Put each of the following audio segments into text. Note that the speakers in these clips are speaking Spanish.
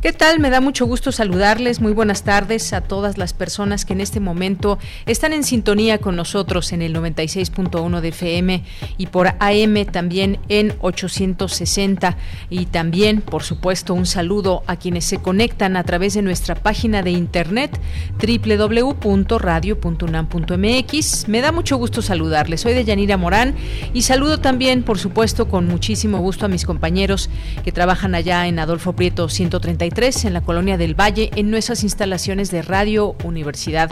¿Qué tal? Me da mucho gusto saludarles. Muy buenas tardes a todas las personas que en este momento están en sintonía con nosotros en el 96.1 de FM y por AM también en 860. Y también, por supuesto, un saludo a quienes se conectan a través de nuestra página de internet www.radio.unam.mx. Me da mucho gusto saludarles. Soy de Yanira Morán y saludo también, por supuesto, con muchísimo gusto a mis compañeros que trabajan allá en Adolfo Prieto 133 en la colonia del Valle, en nuestras instalaciones de Radio Universidad.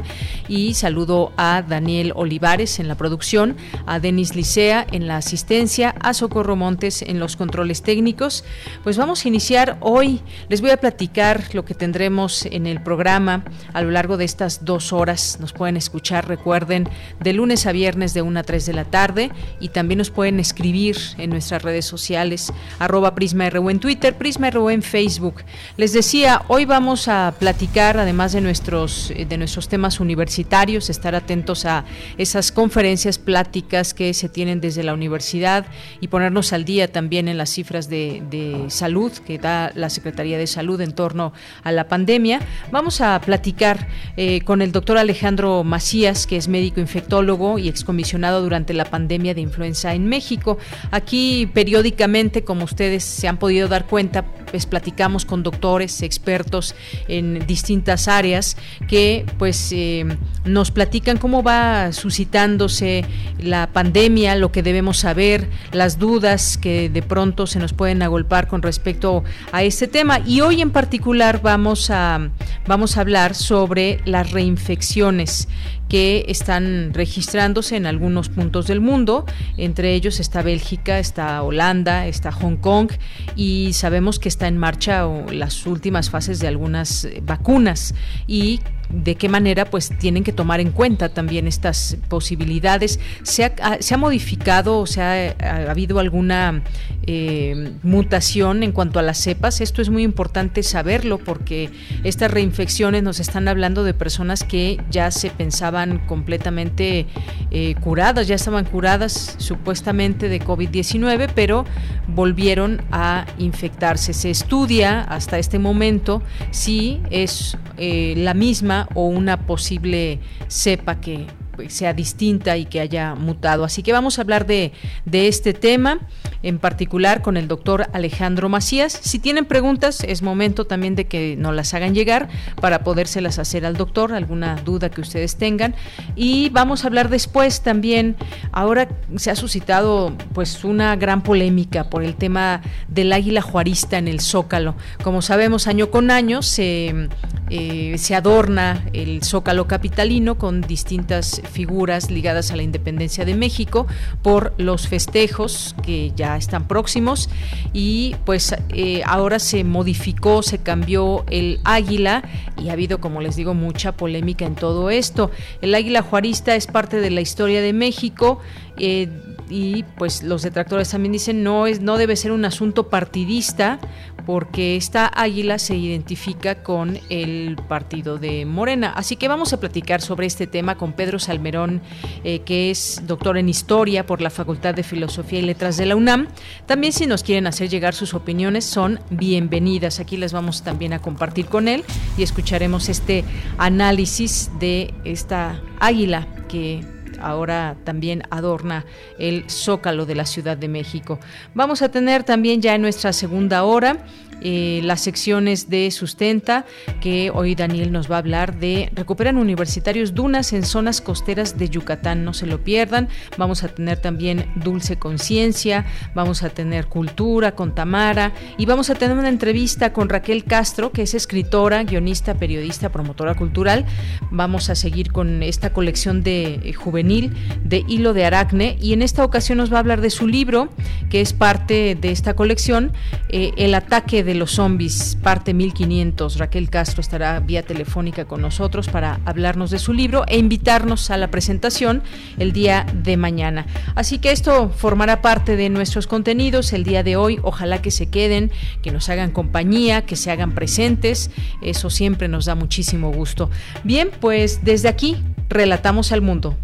Y saludo a Daniel Olivares en la producción, a Denis Licea en la asistencia, a Socorro Montes en los controles técnicos. Pues vamos a iniciar hoy. Les voy a platicar lo que tendremos en el programa a lo largo de estas dos horas. Nos pueden escuchar, recuerden, de lunes a viernes de 1 a 3 de la tarde y también nos pueden escribir en nuestras redes sociales, arroba PrismaRU en Twitter, PrismaRU en Facebook. Les decía, hoy vamos a platicar, además de nuestros, eh, de nuestros temas universitarios, estar atentos a esas conferencias, pláticas que se tienen desde la universidad y ponernos al día también en las cifras de, salud que da la Secretaría de Salud en torno a la pandemia. Vamos a platicar eh, con el doctor Alejandro Macías, que es médico infectólogo y excomisionado durante la pandemia de influenza en México. Aquí periódicamente, como ustedes se han podido dar cuenta, pues platicamos con expertos en distintas áreas que pues eh, nos platican cómo va suscitándose la pandemia, lo que debemos saber, las dudas que de pronto se nos pueden agolpar con respecto a este tema. Y hoy en particular vamos a, vamos a hablar sobre las reinfecciones que están registrándose en algunos puntos del mundo. Entre ellos está Bélgica, está Holanda, está Hong Kong y sabemos que está en marcha las últimas fases de algunas eh, vacunas y de qué manera pues tienen que tomar en cuenta también estas posibilidades. ¿Se ha, se ha modificado o se ha, ha habido alguna eh, mutación en cuanto a las cepas? Esto es muy importante saberlo porque estas reinfecciones nos están hablando de personas que ya se pensaban completamente eh, curadas, ya estaban curadas supuestamente de COVID-19, pero volvieron a infectarse. Se estudia hasta este momento si es eh, la misma o una posible cepa que sea distinta y que haya mutado. Así que vamos a hablar de, de este tema en particular con el doctor Alejandro Macías. Si tienen preguntas, es momento también de que nos las hagan llegar para podérselas hacer al doctor, alguna duda que ustedes tengan. Y vamos a hablar después también, ahora se ha suscitado pues una gran polémica por el tema del águila juarista en el Zócalo. Como sabemos, año con año se, eh, se adorna el Zócalo capitalino con distintas figuras ligadas a la independencia de México por los festejos que ya están próximos y pues eh, ahora se modificó, se cambió el águila y ha habido, como les digo, mucha polémica en todo esto. El águila juarista es parte de la historia de México. Eh, y pues los detractores también dicen no es no debe ser un asunto partidista porque esta águila se identifica con el partido de Morena. Así que vamos a platicar sobre este tema con Pedro Salmerón, eh, que es doctor en historia por la Facultad de Filosofía y Letras de la UNAM. También si nos quieren hacer llegar sus opiniones son bienvenidas. Aquí les vamos también a compartir con él y escucharemos este análisis de esta águila que ahora también adorna el zócalo de la Ciudad de México. Vamos a tener también ya en nuestra segunda hora eh, las secciones de Sustenta, que hoy Daniel nos va a hablar de recuperan universitarios dunas en zonas costeras de Yucatán, no se lo pierdan. Vamos a tener también Dulce Conciencia, vamos a tener Cultura con Tamara y vamos a tener una entrevista con Raquel Castro, que es escritora, guionista, periodista, promotora cultural. Vamos a seguir con esta colección de eh, juvenil de Hilo de Aracne y en esta ocasión nos va a hablar de su libro, que es parte de esta colección, eh, El ataque de los zombies, parte 1500. Raquel Castro estará vía telefónica con nosotros para hablarnos de su libro e invitarnos a la presentación el día de mañana. Así que esto formará parte de nuestros contenidos el día de hoy. Ojalá que se queden, que nos hagan compañía, que se hagan presentes. Eso siempre nos da muchísimo gusto. Bien, pues desde aquí relatamos al mundo.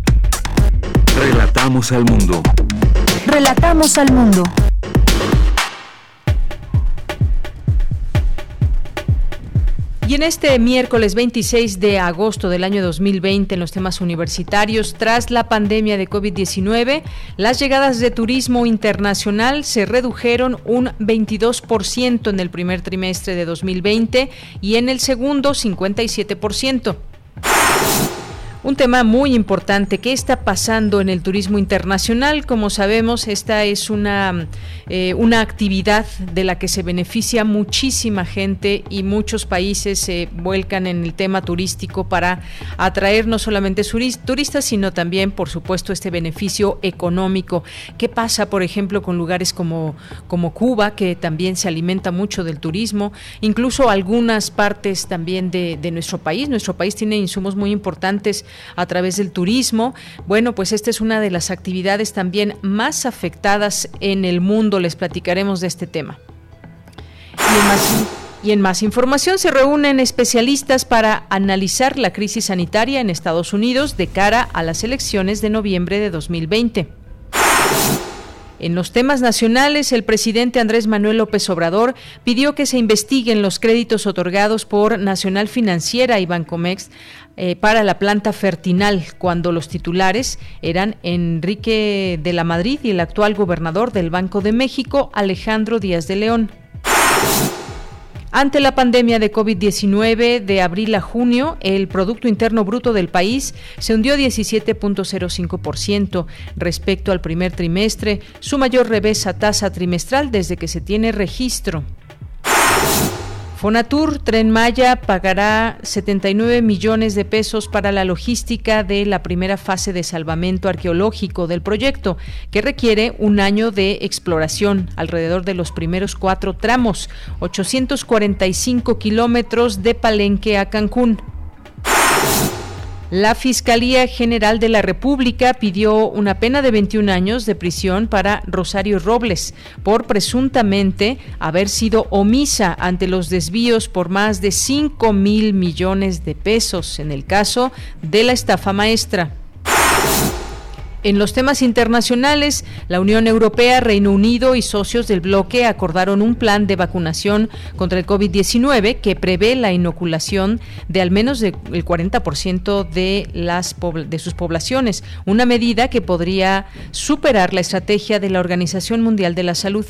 Relatamos al mundo. Relatamos al mundo. Y en este miércoles 26 de agosto del año 2020 en los temas universitarios, tras la pandemia de COVID-19, las llegadas de turismo internacional se redujeron un 22% en el primer trimestre de 2020 y en el segundo 57%. Un tema muy importante, ¿qué está pasando en el turismo internacional? Como sabemos, esta es una, eh, una actividad de la que se beneficia muchísima gente y muchos países se vuelcan en el tema turístico para atraer no solamente turistas, sino también, por supuesto, este beneficio económico. ¿Qué pasa, por ejemplo, con lugares como, como Cuba, que también se alimenta mucho del turismo? Incluso algunas partes también de, de nuestro país. Nuestro país tiene insumos muy importantes a través del turismo. Bueno, pues esta es una de las actividades también más afectadas en el mundo. Les platicaremos de este tema. Y en más información se reúnen especialistas para analizar la crisis sanitaria en Estados Unidos de cara a las elecciones de noviembre de 2020. En los temas nacionales, el presidente Andrés Manuel López Obrador pidió que se investiguen los créditos otorgados por Nacional Financiera y Bancomex eh, para la planta Fertinal, cuando los titulares eran Enrique de la Madrid y el actual gobernador del Banco de México, Alejandro Díaz de León. Ante la pandemia de COVID-19 de abril a junio, el Producto Interno Bruto del país se hundió 17.05% respecto al primer trimestre, su mayor revés a tasa trimestral desde que se tiene registro. Fonatur Tren Maya pagará 79 millones de pesos para la logística de la primera fase de salvamento arqueológico del proyecto, que requiere un año de exploración alrededor de los primeros cuatro tramos, 845 kilómetros de Palenque a Cancún. La Fiscalía General de la República pidió una pena de 21 años de prisión para Rosario Robles por presuntamente haber sido omisa ante los desvíos por más de 5 mil millones de pesos en el caso de la estafa maestra. En los temas internacionales, la Unión Europea, Reino Unido y socios del bloque acordaron un plan de vacunación contra el COVID-19 que prevé la inoculación de al menos el 40% de, las, de sus poblaciones, una medida que podría superar la estrategia de la Organización Mundial de la Salud.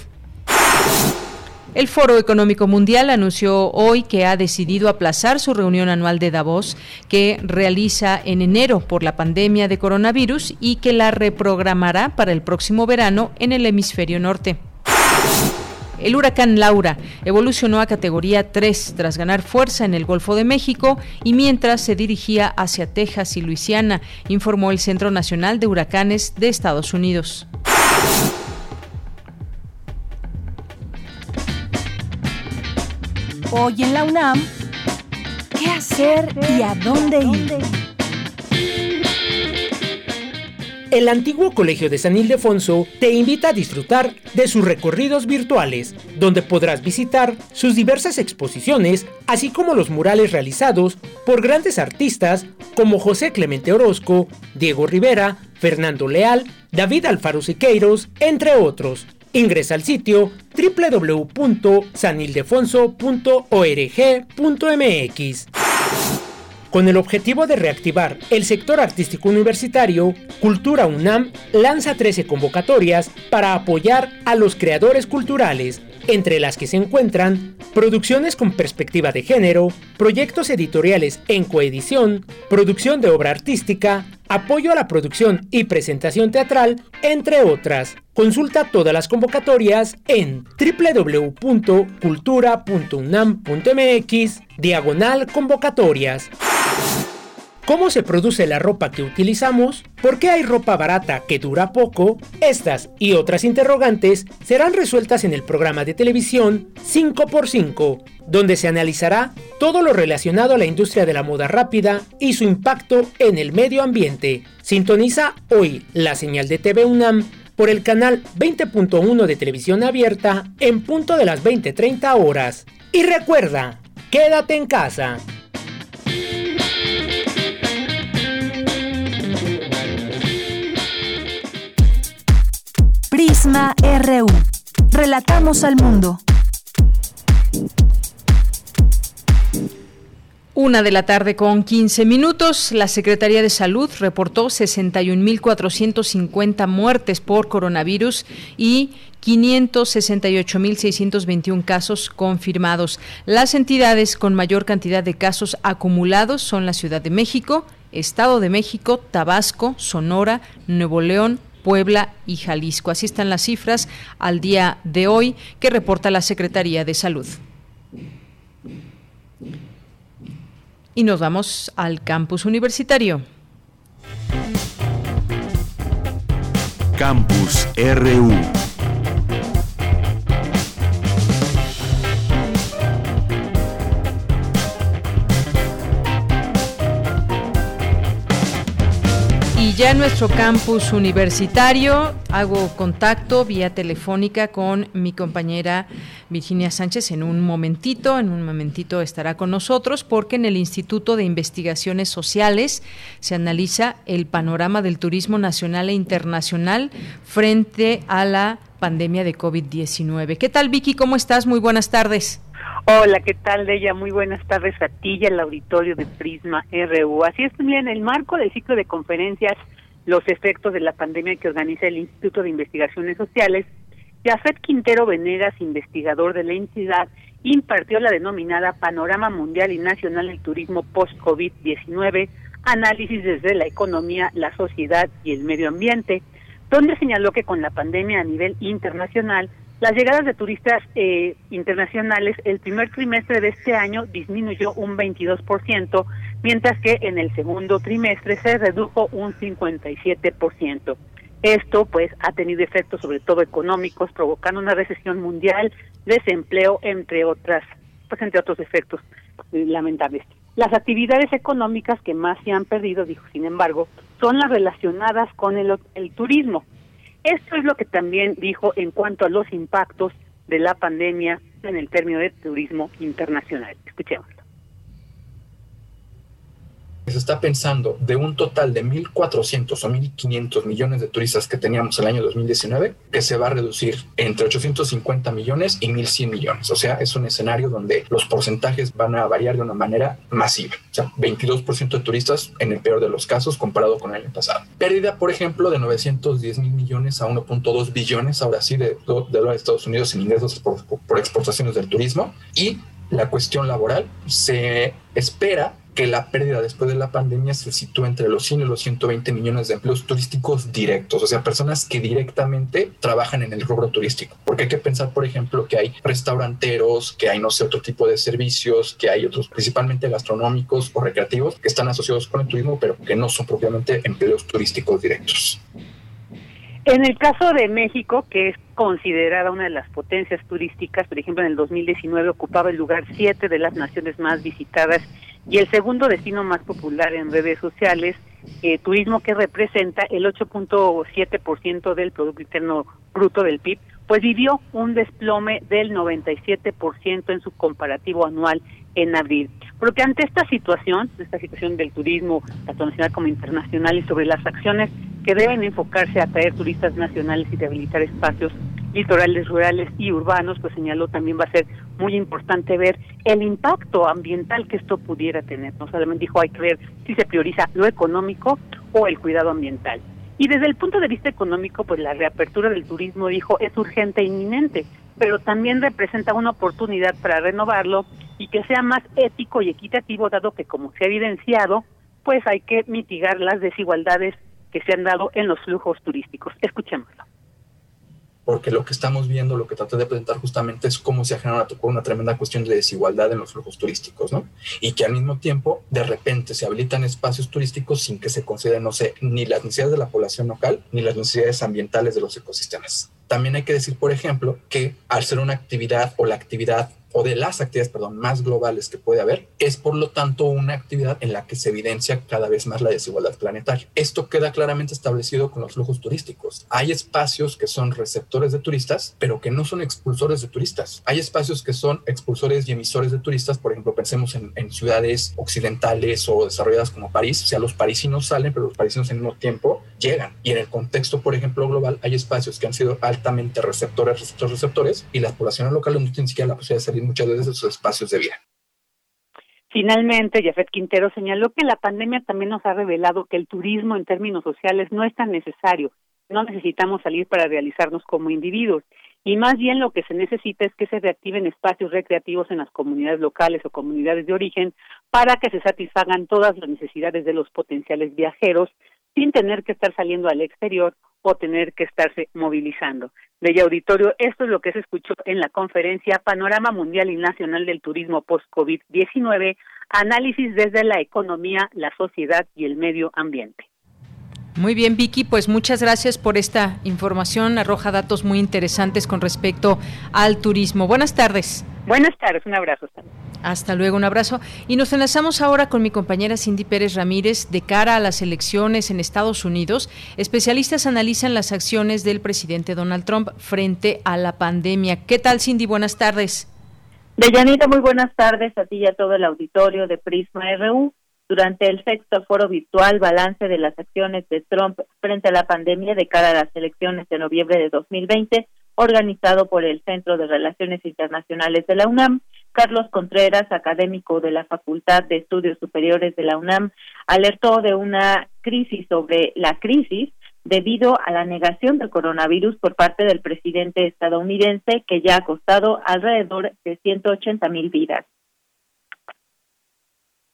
El Foro Económico Mundial anunció hoy que ha decidido aplazar su reunión anual de Davos, que realiza en enero por la pandemia de coronavirus y que la reprogramará para el próximo verano en el hemisferio norte. El huracán Laura evolucionó a categoría 3 tras ganar fuerza en el Golfo de México y mientras se dirigía hacia Texas y Luisiana, informó el Centro Nacional de Huracanes de Estados Unidos. Hoy en la UNAM, ¿qué hacer y a dónde ir? El antiguo Colegio de San Ildefonso te invita a disfrutar de sus recorridos virtuales, donde podrás visitar sus diversas exposiciones, así como los murales realizados por grandes artistas como José Clemente Orozco, Diego Rivera, Fernando Leal, David Alfaro Siqueiros, entre otros. Ingresa al sitio www.sanildefonso.org.mx. Con el objetivo de reactivar el sector artístico universitario, Cultura UNAM lanza 13 convocatorias para apoyar a los creadores culturales, entre las que se encuentran producciones con perspectiva de género, proyectos editoriales en coedición, producción de obra artística, apoyo a la producción y presentación teatral, entre otras. Consulta todas las convocatorias en www.cultura.unam.mx diagonal convocatorias. ¿Cómo se produce la ropa que utilizamos? ¿Por qué hay ropa barata que dura poco? Estas y otras interrogantes serán resueltas en el programa de televisión 5x5, donde se analizará todo lo relacionado a la industria de la moda rápida y su impacto en el medio ambiente. Sintoniza hoy la señal de TV UNAM por el canal 20.1 de televisión abierta en punto de las 20:30 horas. Y recuerda, quédate en casa. Prisma RU. Relatamos al mundo. Una de la tarde con 15 minutos, la Secretaría de Salud reportó 61.450 muertes por coronavirus y 568.621 casos confirmados. Las entidades con mayor cantidad de casos acumulados son la Ciudad de México, Estado de México, Tabasco, Sonora, Nuevo León, Puebla y Jalisco. Así están las cifras al día de hoy que reporta la Secretaría de Salud. Y nos vamos al campus universitario. Campus RU. Ya en nuestro campus universitario hago contacto vía telefónica con mi compañera Virginia Sánchez en un momentito, en un momentito estará con nosotros porque en el Instituto de Investigaciones Sociales se analiza el panorama del turismo nacional e internacional frente a la pandemia de COVID-19. ¿Qué tal Vicky? ¿Cómo estás? Muy buenas tardes. Hola, ¿qué tal, ella? Muy buenas tardes a ti y al auditorio de Prisma RU. Así es, en el marco del ciclo de conferencias Los efectos de la pandemia que organiza el Instituto de Investigaciones Sociales, Jafet Quintero Venegas, investigador de la entidad, impartió la denominada Panorama Mundial y Nacional del Turismo Post-COVID-19, análisis desde la economía, la sociedad y el medio ambiente, donde señaló que con la pandemia a nivel internacional, las llegadas de turistas eh, internacionales el primer trimestre de este año disminuyó un 22%, mientras que en el segundo trimestre se redujo un 57%. Esto pues ha tenido efectos sobre todo económicos, provocando una recesión mundial, desempleo entre otras, pues entre otros efectos eh, lamentables. Las actividades económicas que más se han perdido, dijo sin embargo, son las relacionadas con el, el turismo, esto es lo que también dijo en cuanto a los impactos de la pandemia en el término de turismo internacional. Escuchémoslo se está pensando de un total de 1.400 o 1.500 millones de turistas que teníamos el año 2019, que se va a reducir entre 850 millones y 1.100 millones. O sea, es un escenario donde los porcentajes van a variar de una manera masiva. O sea, 22% de turistas en el peor de los casos comparado con el año pasado. Pérdida, por ejemplo, de 910 mil millones a 1.2 billones, ahora sí, de, de Estados Unidos en ingresos por exportaciones del turismo. Y la cuestión laboral se espera que la pérdida después de la pandemia se sitúa entre los 100 y los 120 millones de empleos turísticos directos, o sea, personas que directamente trabajan en el rubro turístico. Porque hay que pensar, por ejemplo, que hay restauranteros, que hay, no sé, otro tipo de servicios, que hay otros, principalmente gastronómicos o recreativos, que están asociados con el turismo, pero que no son propiamente empleos turísticos directos. En el caso de México, que es considerada una de las potencias turísticas, por ejemplo, en el 2019 ocupaba el lugar 7 de las naciones más visitadas y el segundo destino más popular en redes sociales, eh, turismo que representa el 8.7% del Producto Interno Bruto del PIB, pues vivió un desplome del 97% en su comparativo anual en abril. Porque ante esta situación, esta situación del turismo, tanto nacional como internacional, y sobre las acciones que deben enfocarse a atraer turistas nacionales y rehabilitar espacios litorales rurales y urbanos, pues señaló también va a ser muy importante ver el impacto ambiental que esto pudiera tener. No solamente dijo hay que ver si se prioriza lo económico o el cuidado ambiental. Y desde el punto de vista económico, pues la reapertura del turismo, dijo, es urgente e inminente, pero también representa una oportunidad para renovarlo y que sea más ético y equitativo, dado que, como se ha evidenciado, pues hay que mitigar las desigualdades que se han dado en los flujos turísticos. Escuchémoslo porque lo que estamos viendo, lo que traté de presentar justamente es cómo se ha generado una, tremenda cuestión de desigualdad en los flujos turísticos, ¿no? Y que al mismo tiempo, de repente, se habilitan espacios turísticos sin que se consideren, no sé, ni las necesidades de la población local, ni las necesidades ambientales de los ecosistemas. También hay que decir, por ejemplo, que al ser una actividad o la actividad o de las actividades, perdón, más globales que puede haber, es por lo tanto una actividad en la que se evidencia cada vez más la desigualdad planetaria. Esto queda claramente establecido con los flujos turísticos. Hay espacios que son receptores de turistas, pero que no son expulsores de turistas. Hay espacios que son expulsores y emisores de turistas, por ejemplo, pensemos en, ciudades occidentales o desarrolladas como París, o sea, los parisinos salen, pero los parisinos en mismo tiempo llegan. Y en el contexto, por ejemplo, global, hay espacios que han sido altamente receptores, receptores, receptores, y las poblaciones locales no tienen siquiera la posibilidad de salir muchas veces de sus espacios de vida. Finalmente, Jafet Quintero señaló que la pandemia también nos ha revelado que el turismo en términos sociales no es tan necesario. No necesitamos salir para realizarnos como individuos. Y más bien lo que se necesita es que se reactiven espacios recreativos en las comunidades locales o comunidades de origen para que se satisfagan todas las necesidades de los potenciales viajeros sin tener que estar saliendo al exterior o tener que estarse movilizando. De auditorio, esto es lo que se escuchó en la conferencia Panorama Mundial y Nacional del Turismo Post-COVID-19, análisis desde la economía, la sociedad y el medio ambiente. Muy bien, Vicky, pues muchas gracias por esta información. Arroja datos muy interesantes con respecto al turismo. Buenas tardes. Buenas tardes, un abrazo. Hasta luego, un abrazo. Y nos enlazamos ahora con mi compañera Cindy Pérez Ramírez. De cara a las elecciones en Estados Unidos, especialistas analizan las acciones del presidente Donald Trump frente a la pandemia. ¿Qué tal, Cindy? Buenas tardes. Deyanita, muy buenas tardes a ti y a todo el auditorio de Prisma RU. Durante el sexto foro virtual Balance de las acciones de Trump frente a la pandemia de cara a las elecciones de noviembre de 2020, organizado por el Centro de Relaciones Internacionales de la UNAM, Carlos Contreras, académico de la Facultad de Estudios Superiores de la UNAM, alertó de una crisis sobre la crisis debido a la negación del coronavirus por parte del presidente estadounidense que ya ha costado alrededor de 180 mil vidas.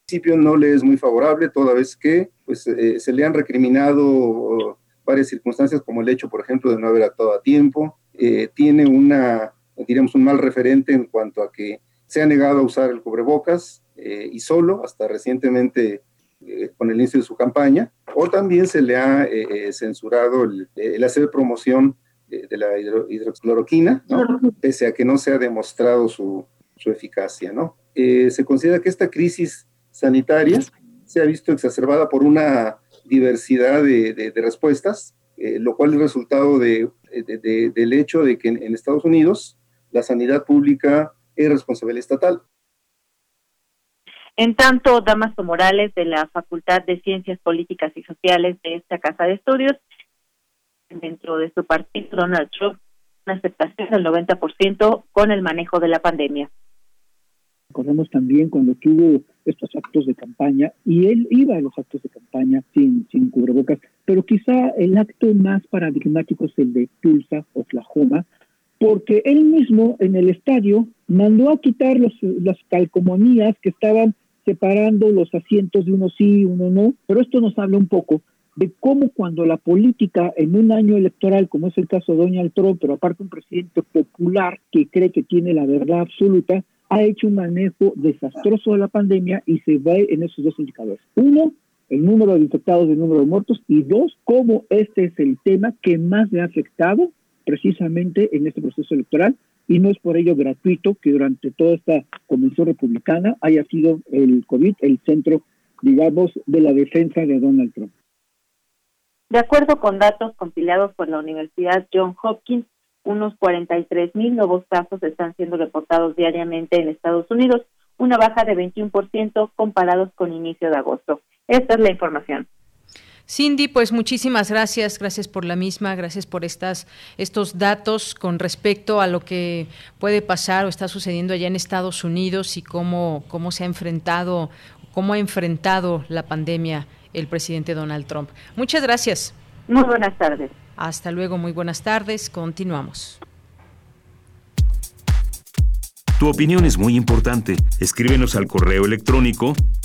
principio no le es muy favorable, toda vez que pues, eh, se le han recriminado varias circunstancias, como el hecho, por ejemplo, de no haber actuado a tiempo. Eh, tiene una, diríamos, un mal referente en cuanto a que se ha negado a usar el cubrebocas eh, y solo, hasta recientemente eh, con el inicio de su campaña, o también se le ha eh, censurado el, hacer promoción de, la hidroxicloroquina, pese a que no se ha demostrado su, su eficacia. ¿no? se considera que esta crisis sanitaria se ha visto exacerbada por una diversidad de, de, respuestas, lo cual es resultado de, del hecho de que en Estados Unidos la sanidad pública es responsabilidad estatal. En tanto, Damaso Morales, de la Facultad de Ciencias Políticas y Sociales de esta Casa de Estudios, dentro de su partido, Donald Trump, una aceptación del 90% con el manejo de la pandemia. Recordemos también cuando tuvo estos actos de campaña, y él iba a los actos de campaña sin, sin cubrebocas, pero quizá el acto más paradigmático es el de Tulsa, Oklahoma, porque él mismo en el estadio mandó a quitar los, las calcomanías que estaban separando los asientos de uno sí y uno no, pero esto nos habla un poco de cómo cuando la política en un año electoral, como es el caso de Donald Trump, pero aparte un presidente popular que cree que tiene la verdad absoluta, ha hecho un manejo desastroso de la pandemia y se ve en esos dos indicadores. Uno, el número de infectados y el número de muertos, y dos, cómo este es el tema que más le ha afectado precisamente en este proceso electoral y no es por ello gratuito que durante toda esta convención republicana haya sido el COVID el centro, digamos, de la defensa de Donald Trump. De acuerdo con datos compilados por la Universidad John Hopkins, unos 43 mil nuevos casos están siendo reportados diariamente en Estados Unidos, una baja de 21% comparados con inicio de agosto. Esta es la información. Cindy, pues muchísimas gracias, gracias por la misma, gracias por estas estos datos con respecto a lo que puede pasar o está sucediendo allá en Estados Unidos y cómo cómo se ha enfrentado cómo ha enfrentado la pandemia el presidente Donald Trump. Muchas gracias. Muy buenas tardes. Hasta luego, muy buenas tardes. Continuamos. Tu opinión es muy importante. Escríbenos al correo electrónico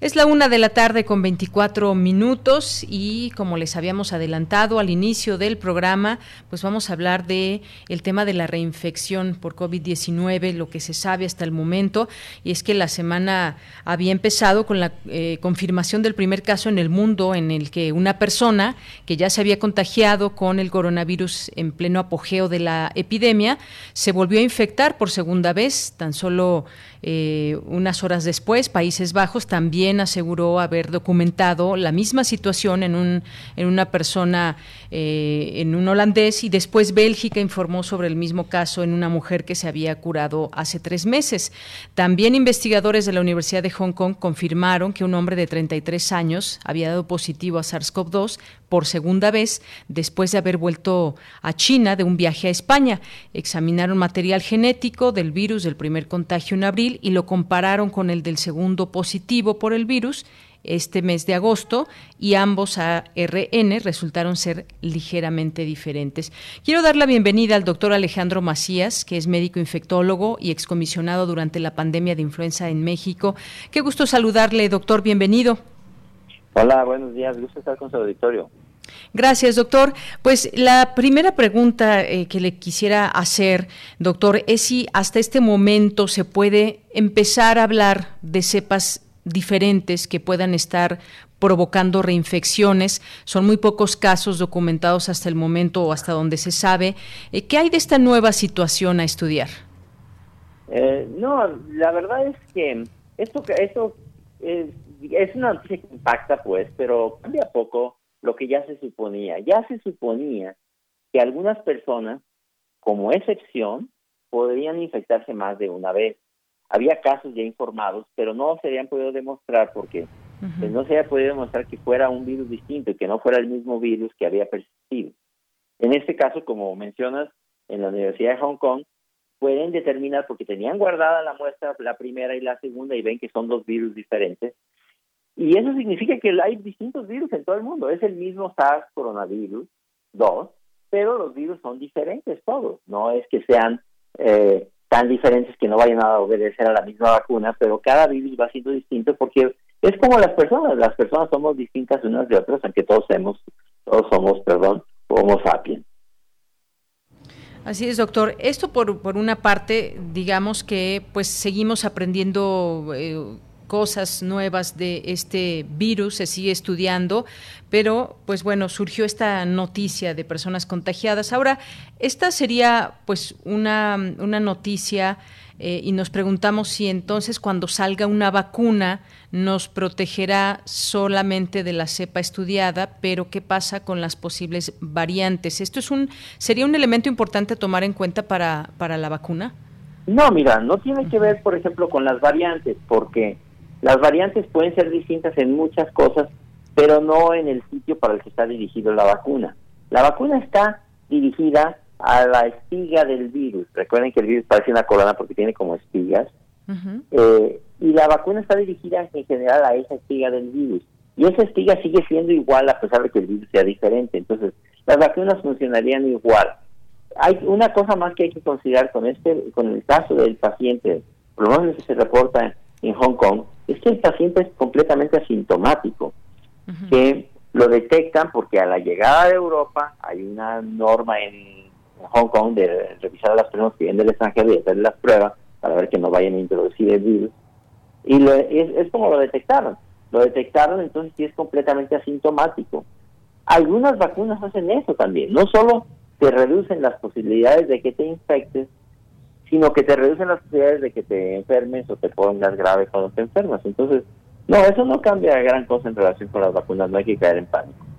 Es la una de la tarde con 24 minutos y como les habíamos adelantado al inicio del programa, pues vamos a hablar de el tema de la reinfección por COVID-19, lo que se sabe hasta el momento. Y es que la semana había empezado con la eh, confirmación del primer caso en el mundo en el que una persona que ya se había contagiado con el coronavirus en pleno apogeo de la epidemia se volvió a infectar por segunda vez, tan solo eh, unas horas después, Países Bajos también aseguró haber documentado la misma situación en, un, en una persona, eh, en un holandés, y después Bélgica informó sobre el mismo caso en una mujer que se había curado hace tres meses. También investigadores de la Universidad de Hong Kong confirmaron que un hombre de 33 años había dado positivo a SARS-CoV-2 por segunda vez después de haber vuelto a China de un viaje a España. Examinaron material genético del virus del primer contagio en abril y lo compararon con el del segundo positivo por el virus este mes de agosto y ambos ARN resultaron ser ligeramente diferentes. Quiero dar la bienvenida al doctor Alejandro Macías, que es médico infectólogo y excomisionado durante la pandemia de influenza en México. Qué gusto saludarle, doctor, bienvenido. Hola, buenos días, gusto estar con su auditorio. Gracias, doctor. Pues la primera pregunta eh, que le quisiera hacer, doctor, es si hasta este momento se puede empezar a hablar de cepas diferentes que puedan estar provocando reinfecciones. Son muy pocos casos documentados hasta el momento o hasta donde se sabe. Eh, ¿Qué hay de esta nueva situación a estudiar? Eh, no, la verdad es que esto, esto es una noticia que impacta, pues, pero cambia poco lo que ya se suponía. Ya se suponía que algunas personas, como excepción, podrían infectarse más de una vez. Había casos ya informados, pero no se habían podido demostrar porque pues, no se había podido demostrar que fuera un virus distinto y que no fuera el mismo virus que había persistido. En este caso, como mencionas, en la Universidad de Hong Kong, pueden determinar, porque tenían guardada la muestra, la primera y la segunda, y ven que son dos virus diferentes, y eso significa que hay distintos virus en todo el mundo. Es el mismo SARS coronavirus 2, pero los virus son diferentes todos. No es que sean eh, tan diferentes que no vayan a obedecer a la misma vacuna, pero cada virus va siendo distinto porque es como las personas. Las personas somos distintas unas de otras, aunque todos somos, todos somos, perdón, Homo sapiens. Así es, doctor. Esto por, por una parte, digamos que pues seguimos aprendiendo eh, cosas nuevas de este virus, se sigue estudiando, pero pues bueno, surgió esta noticia de personas contagiadas. Ahora, esta sería pues una, una noticia eh, y nos preguntamos si entonces cuando salga una vacuna nos protegerá solamente de la cepa estudiada, pero ¿qué pasa con las posibles variantes? ¿Esto es un, sería un elemento importante a tomar en cuenta para, para la vacuna? No, mira, no tiene que ver, por ejemplo, con las variantes, porque las variantes pueden ser distintas en muchas cosas, pero no en el sitio para el que está dirigido la vacuna. La vacuna está dirigida a la espiga del virus. Recuerden que el virus parece una corona porque tiene como espigas. Eh, y la vacuna está dirigida en general a esa espiga del virus. Y esa espiga sigue siendo igual a pesar de que el virus sea diferente. Entonces, las vacunas funcionarían igual. Hay una cosa más que hay que considerar con este, con el caso del paciente, por lo menos que se reporta en Hong Kong, es que el paciente es completamente asintomático, que lo detectan porque a la llegada de Europa hay una norma en Hong Kong de revisar a las personas que vienen del extranjero y hacer las pruebas para ver que no vayan a introducir el virus. Y es, como lo detectaron. Lo detectaron, entonces sí es completamente asintomático. Algunas vacunas hacen eso también. No solo te reducen las posibilidades de que te infectes, sino que te reducen las posibilidades de que te enfermes o te pongas grave cuando te enfermas. Entonces, no, eso no cambia gran cosa en relación con las vacunas, no hay que caer en pánico.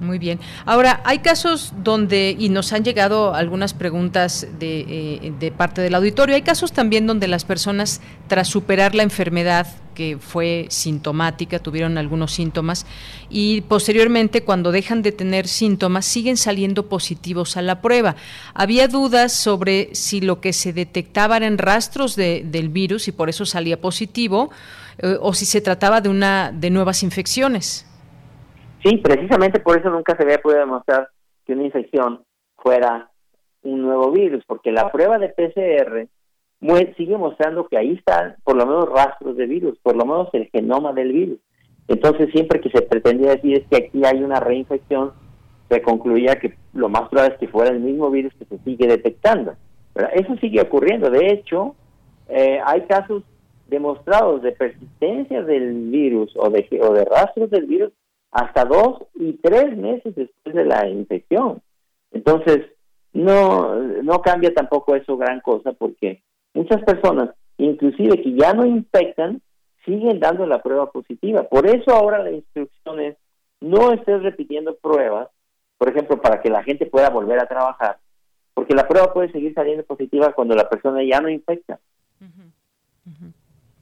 Muy bien. Ahora, hay casos donde, y nos han llegado algunas preguntas de, eh, de, parte del auditorio, hay casos también donde las personas, tras superar la enfermedad que fue sintomática, tuvieron algunos síntomas, y posteriormente, cuando dejan de tener síntomas, siguen saliendo positivos a la prueba. Había dudas sobre si lo que se detectaba eran rastros de, del virus y por eso salía positivo, eh, o si se trataba de, una, de nuevas infecciones. Sí, precisamente por eso nunca se había podido demostrar que una infección fuera un nuevo virus, porque la prueba de PCR sigue mostrando que ahí están por lo menos rastros de virus, por lo menos el genoma del virus. Entonces, siempre que se pretendía decir es que aquí hay una reinfección, se concluía que lo más probable es que fuera el mismo virus que se sigue detectando. Eso sigue ocurriendo. De hecho, eh, hay casos demostrados de persistencia del virus o de, o de rastros del virus hasta dos y tres meses después de la infección. Entonces, no, no cambia tampoco eso gran cosa porque muchas personas, inclusive que ya no infectan, siguen dando la prueba positiva. Por eso ahora la instrucción es no estés repitiendo pruebas, por ejemplo, para que la gente pueda volver a trabajar, porque la prueba puede seguir saliendo positiva cuando la persona ya no infecta.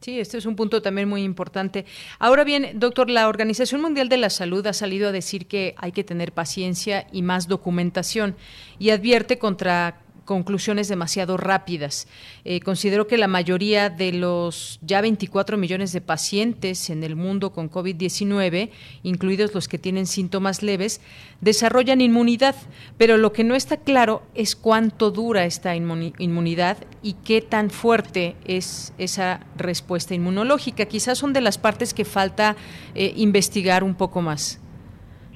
Sí, este es un punto también muy importante. Ahora bien, doctor, la Organización Mundial de la Salud ha salido a decir que hay que tener paciencia y más documentación y advierte contra conclusiones demasiado rápidas. Eh, considero que la mayoría de los ya 24 millones de pacientes en el mundo con COVID-19, incluidos los que tienen síntomas leves, desarrollan inmunidad, pero lo que no está claro es cuánto dura esta inmunidad y qué tan fuerte es esa respuesta inmunológica. Quizás son de las partes que falta eh, investigar un poco más.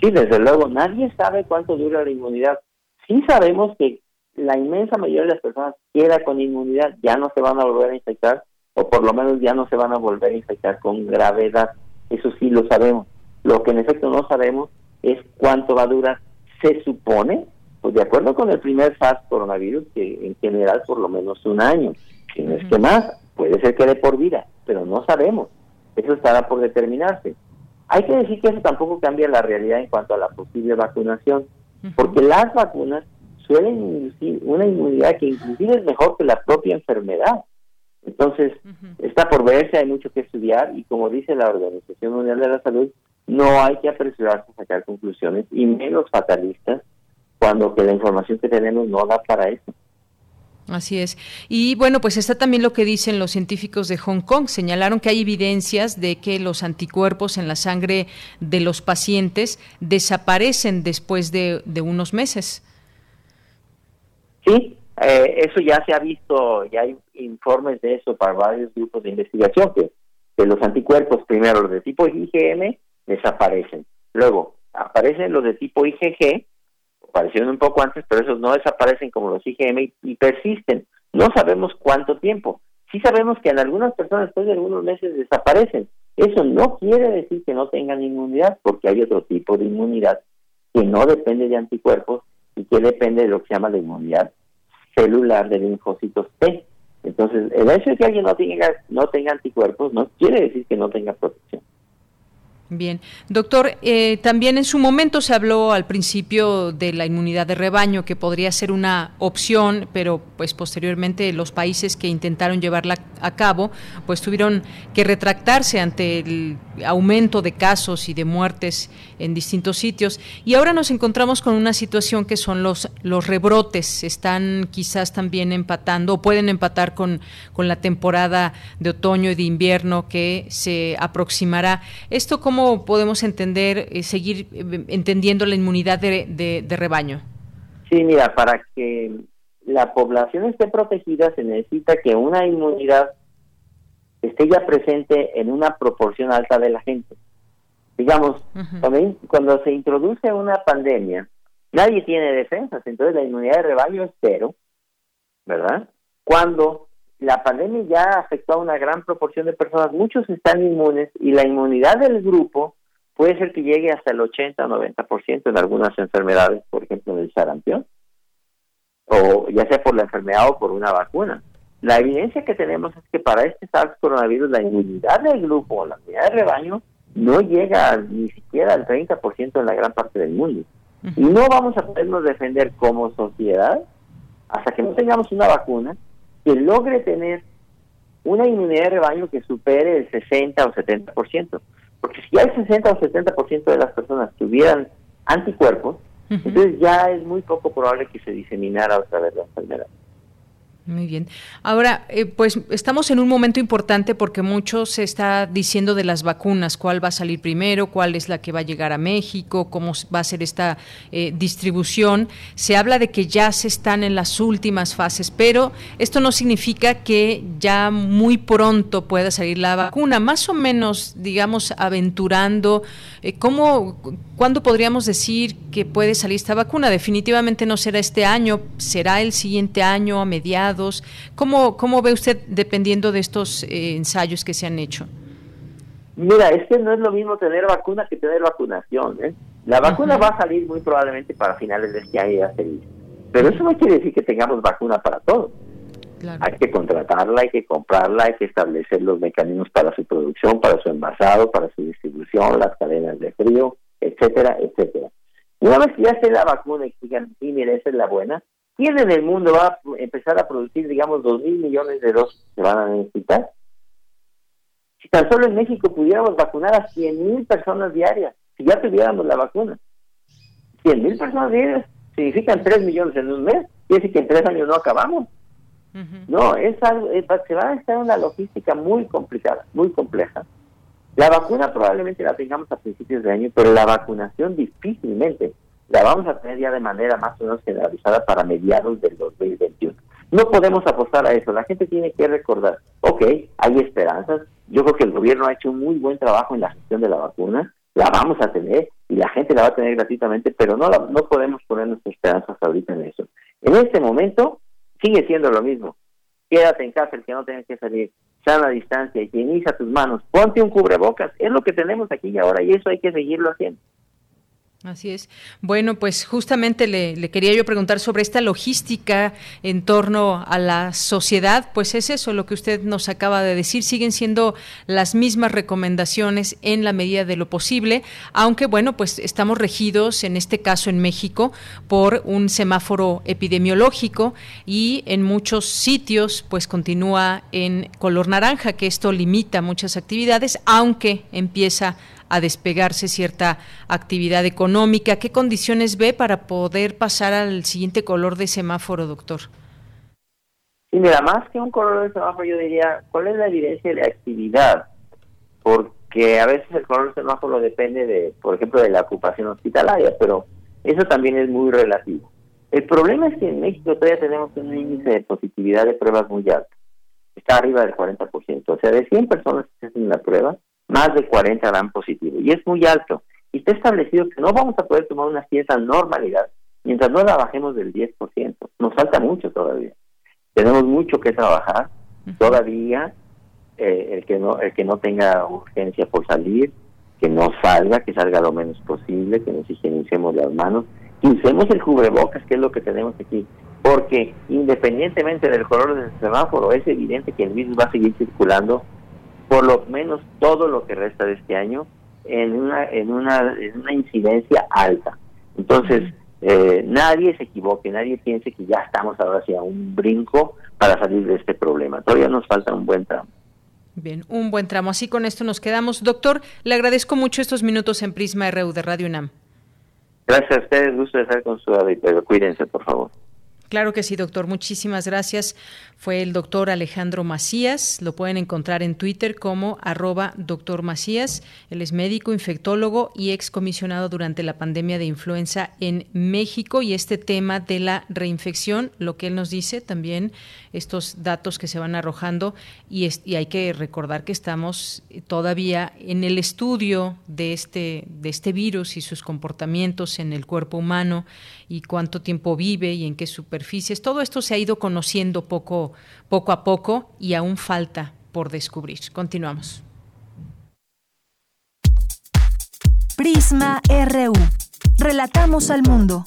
Sí, desde luego, nadie sabe cuánto dura la inmunidad. Sí sabemos que la inmensa mayoría de las personas queda con inmunidad, ya no se van a volver a infectar, o por lo menos ya no se van a volver a infectar con gravedad. Eso sí lo sabemos. Lo que en efecto no sabemos es cuánto va a durar. Se supone, pues de acuerdo con el primer SARS coronavirus, que en general por lo menos un año, si no es que más, puede ser que de por vida, pero no sabemos. Eso estará por determinarse. Hay que decir que eso tampoco cambia la realidad en cuanto a la posible vacunación, porque las vacunas suelen inducir una inmunidad que inclusive es mejor que la propia enfermedad. Entonces, está por verse, hay mucho que estudiar y como dice la Organización Mundial de la Salud, no hay que apresurarse a sacar conclusiones y menos fatalistas cuando que la información que tenemos no da para eso. Así es. Y bueno, pues está también lo que dicen los científicos de Hong Kong. Señalaron que hay evidencias de que los anticuerpos en la sangre de los pacientes desaparecen después de, de unos meses. Sí, eh, eso ya se ha visto, ya hay informes de eso para varios grupos de investigación, que, los anticuerpos, primero los de tipo IgM, desaparecen. Luego, aparecen los de tipo IgG, aparecieron un poco antes, pero esos no desaparecen como los IgM y, persisten. No sabemos cuánto tiempo. Sí sabemos que en algunas personas después de algunos meses desaparecen. Eso no quiere decir que no tengan inmunidad, porque hay otro tipo de inmunidad que no depende de anticuerpos y que depende de lo que se llama la inmunidad celular de linfocitos T. Entonces, el hecho de que alguien no tenga, no tenga anticuerpos no quiere decir que no tenga protección. Bien, doctor, eh, también en su momento se habló al principio de la inmunidad de rebaño, que podría ser una opción, pero pues posteriormente los países que intentaron llevarla a cabo, pues tuvieron que retractarse ante el aumento de casos y de muertes en distintos sitios. Y ahora nos encontramos con una situación que son los, los rebrotes, están quizás también empatando o pueden empatar con, con la temporada de otoño y de invierno que se aproximará. ¿Esto cómo podemos entender, eh, seguir eh, entendiendo la inmunidad de, rebaño? Sí, mira, para que la población esté protegida se necesita que una inmunidad esté ya presente en una proporción alta de la gente. Digamos, cuando, cuando, se introduce una pandemia, nadie tiene defensas, entonces la inmunidad de rebaño es cero, ¿verdad? Cuando la pandemia ya afectó a una gran proporción de personas, muchos están inmunes y la inmunidad del grupo puede ser que llegue hasta el 80 o 90% en algunas enfermedades, por ejemplo, del sarampión, o ya sea por la enfermedad o por una vacuna. La evidencia que tenemos es que para este SARS coronavirus la inmunidad del grupo o la inmunidad de rebaño no llega ni siquiera al 30% en la gran parte del mundo. Y no vamos a podernos defender como sociedad hasta que no tengamos una vacuna que logre tener una inmunidad de rebaño que supere el 60 o 70%. Porque si el 60 o 70% de las personas tuvieran anticuerpos, entonces ya es muy poco probable que se diseminara otra vez la enfermedad. Muy bien. Ahora, eh, pues estamos en un momento importante porque mucho se está diciendo de las vacunas, cuál va a salir primero, cuál es la que va a llegar a México, cómo va a ser esta eh, distribución. Se habla de que ya se están en las últimas fases, pero esto no significa que ya muy pronto pueda salir la vacuna. Más o menos, digamos, aventurando, eh, ¿cómo, ¿cuándo podríamos decir que puede salir esta vacuna? Definitivamente no será este año, será el siguiente año a mediados ¿Cómo, cómo ve usted dependiendo de estos eh, ensayos que se han hecho? Mira, es que no es lo mismo tener vacuna que tener vacunación. ¿eh? La vacuna va a salir muy probablemente para finales de este año ya Pero eso no quiere decir que tengamos vacuna para todos. Hay que contratarla, hay que comprarla, hay que establecer los mecanismos para su producción, para su envasado, para su distribución, las cadenas de frío, etcétera, etcétera. Una vez que ya esté la vacuna y digan, sí, mire, esa es la buena, ¿Quién en el mundo va a empezar a producir, digamos, dos mil millones de dosis que van a necesitar? Si tan solo en México pudiéramos vacunar a cien mil personas diarias, si ya tuviéramos la vacuna, cien mil personas diarias significan tres millones en un mes, quiere decir que en tres años no acabamos. No, es algo, se va a estar una logística muy complicada, muy compleja. La vacuna probablemente la tengamos a principios de año, pero la vacunación difícilmente la vamos a tener ya de manera más o menos generalizada para mediados del 2021. No podemos apostar a eso. La gente tiene que recordar, ok, hay esperanzas. Yo creo que el gobierno ha hecho un muy buen trabajo en la gestión de la vacuna. La vamos a tener y la gente la va a tener gratuitamente, pero no, no podemos poner nuestras esperanzas ahorita en eso. En este momento sigue siendo lo mismo. Quédate en casa el que no tenga que salir. Sana distancia, higieniza tus manos, ponte un cubrebocas. Es lo que tenemos aquí y ahora y eso hay que seguirlo haciendo. Así es. Bueno, pues justamente le, quería yo preguntar sobre esta logística en torno a la sociedad. Pues es eso lo que usted nos acaba de decir. Siguen siendo las mismas recomendaciones en la medida de lo posible, aunque bueno, pues estamos regidos, en este caso en México, por un semáforo epidemiológico y en muchos sitios pues continúa en color naranja, que esto limita muchas actividades, aunque empieza a despegarse cierta actividad económica. ¿Qué condiciones ve para poder pasar al siguiente color de semáforo, doctor? Sí, mira, más que un color de semáforo, yo diría, ¿cuál es la evidencia de actividad? Porque a veces el color de semáforo depende de, por ejemplo, de la ocupación hospitalaria, pero eso también es muy relativo. El problema es que en México todavía tenemos un índice de positividad de pruebas muy alto. Está arriba del 40%. O sea, de 100 personas que hacen la prueba, más de 40 dan positivo y es muy alto. Y está establecido que no vamos a poder tomar una cierta normalidad mientras no la bajemos del 10%. Nos falta mucho todavía. Tenemos mucho que trabajar. Todavía eh, el que no el que no tenga urgencia por salir, que no salga, que salga lo menos posible, que nos higienicemos las manos, que usemos el cubrebocas, que es lo que tenemos aquí. Porque independientemente del color del semáforo, es evidente que el virus va a seguir circulando por lo menos todo lo que resta de este año en una, en una, en una incidencia alta. Entonces, eh, nadie se equivoque, nadie piense que ya estamos ahora hacia un brinco para salir de este problema. Todavía nos falta un buen tramo. Bien, un buen tramo. Así con esto nos quedamos. Doctor, le agradezco mucho estos minutos en Prisma RU de Radio UNAM. Gracias a ustedes, gusto de estar con su pero cuídense, por favor. Claro que sí, doctor. Muchísimas gracias. Fue el doctor Alejandro Macías. Lo pueden encontrar en Twitter como arroba doctor Macías. Él es médico, infectólogo y excomisionado durante la pandemia de influenza en México. Y este tema de la reinfección, lo que él nos dice también, estos datos que se van arrojando. Y, y hay que recordar que estamos todavía en el estudio de este, de este virus y sus comportamientos en el cuerpo humano y cuánto tiempo vive y en qué superficies. Todo esto se ha ido conociendo poco, poco a poco y aún falta por descubrir. Continuamos. Prisma RU. Relatamos al mundo.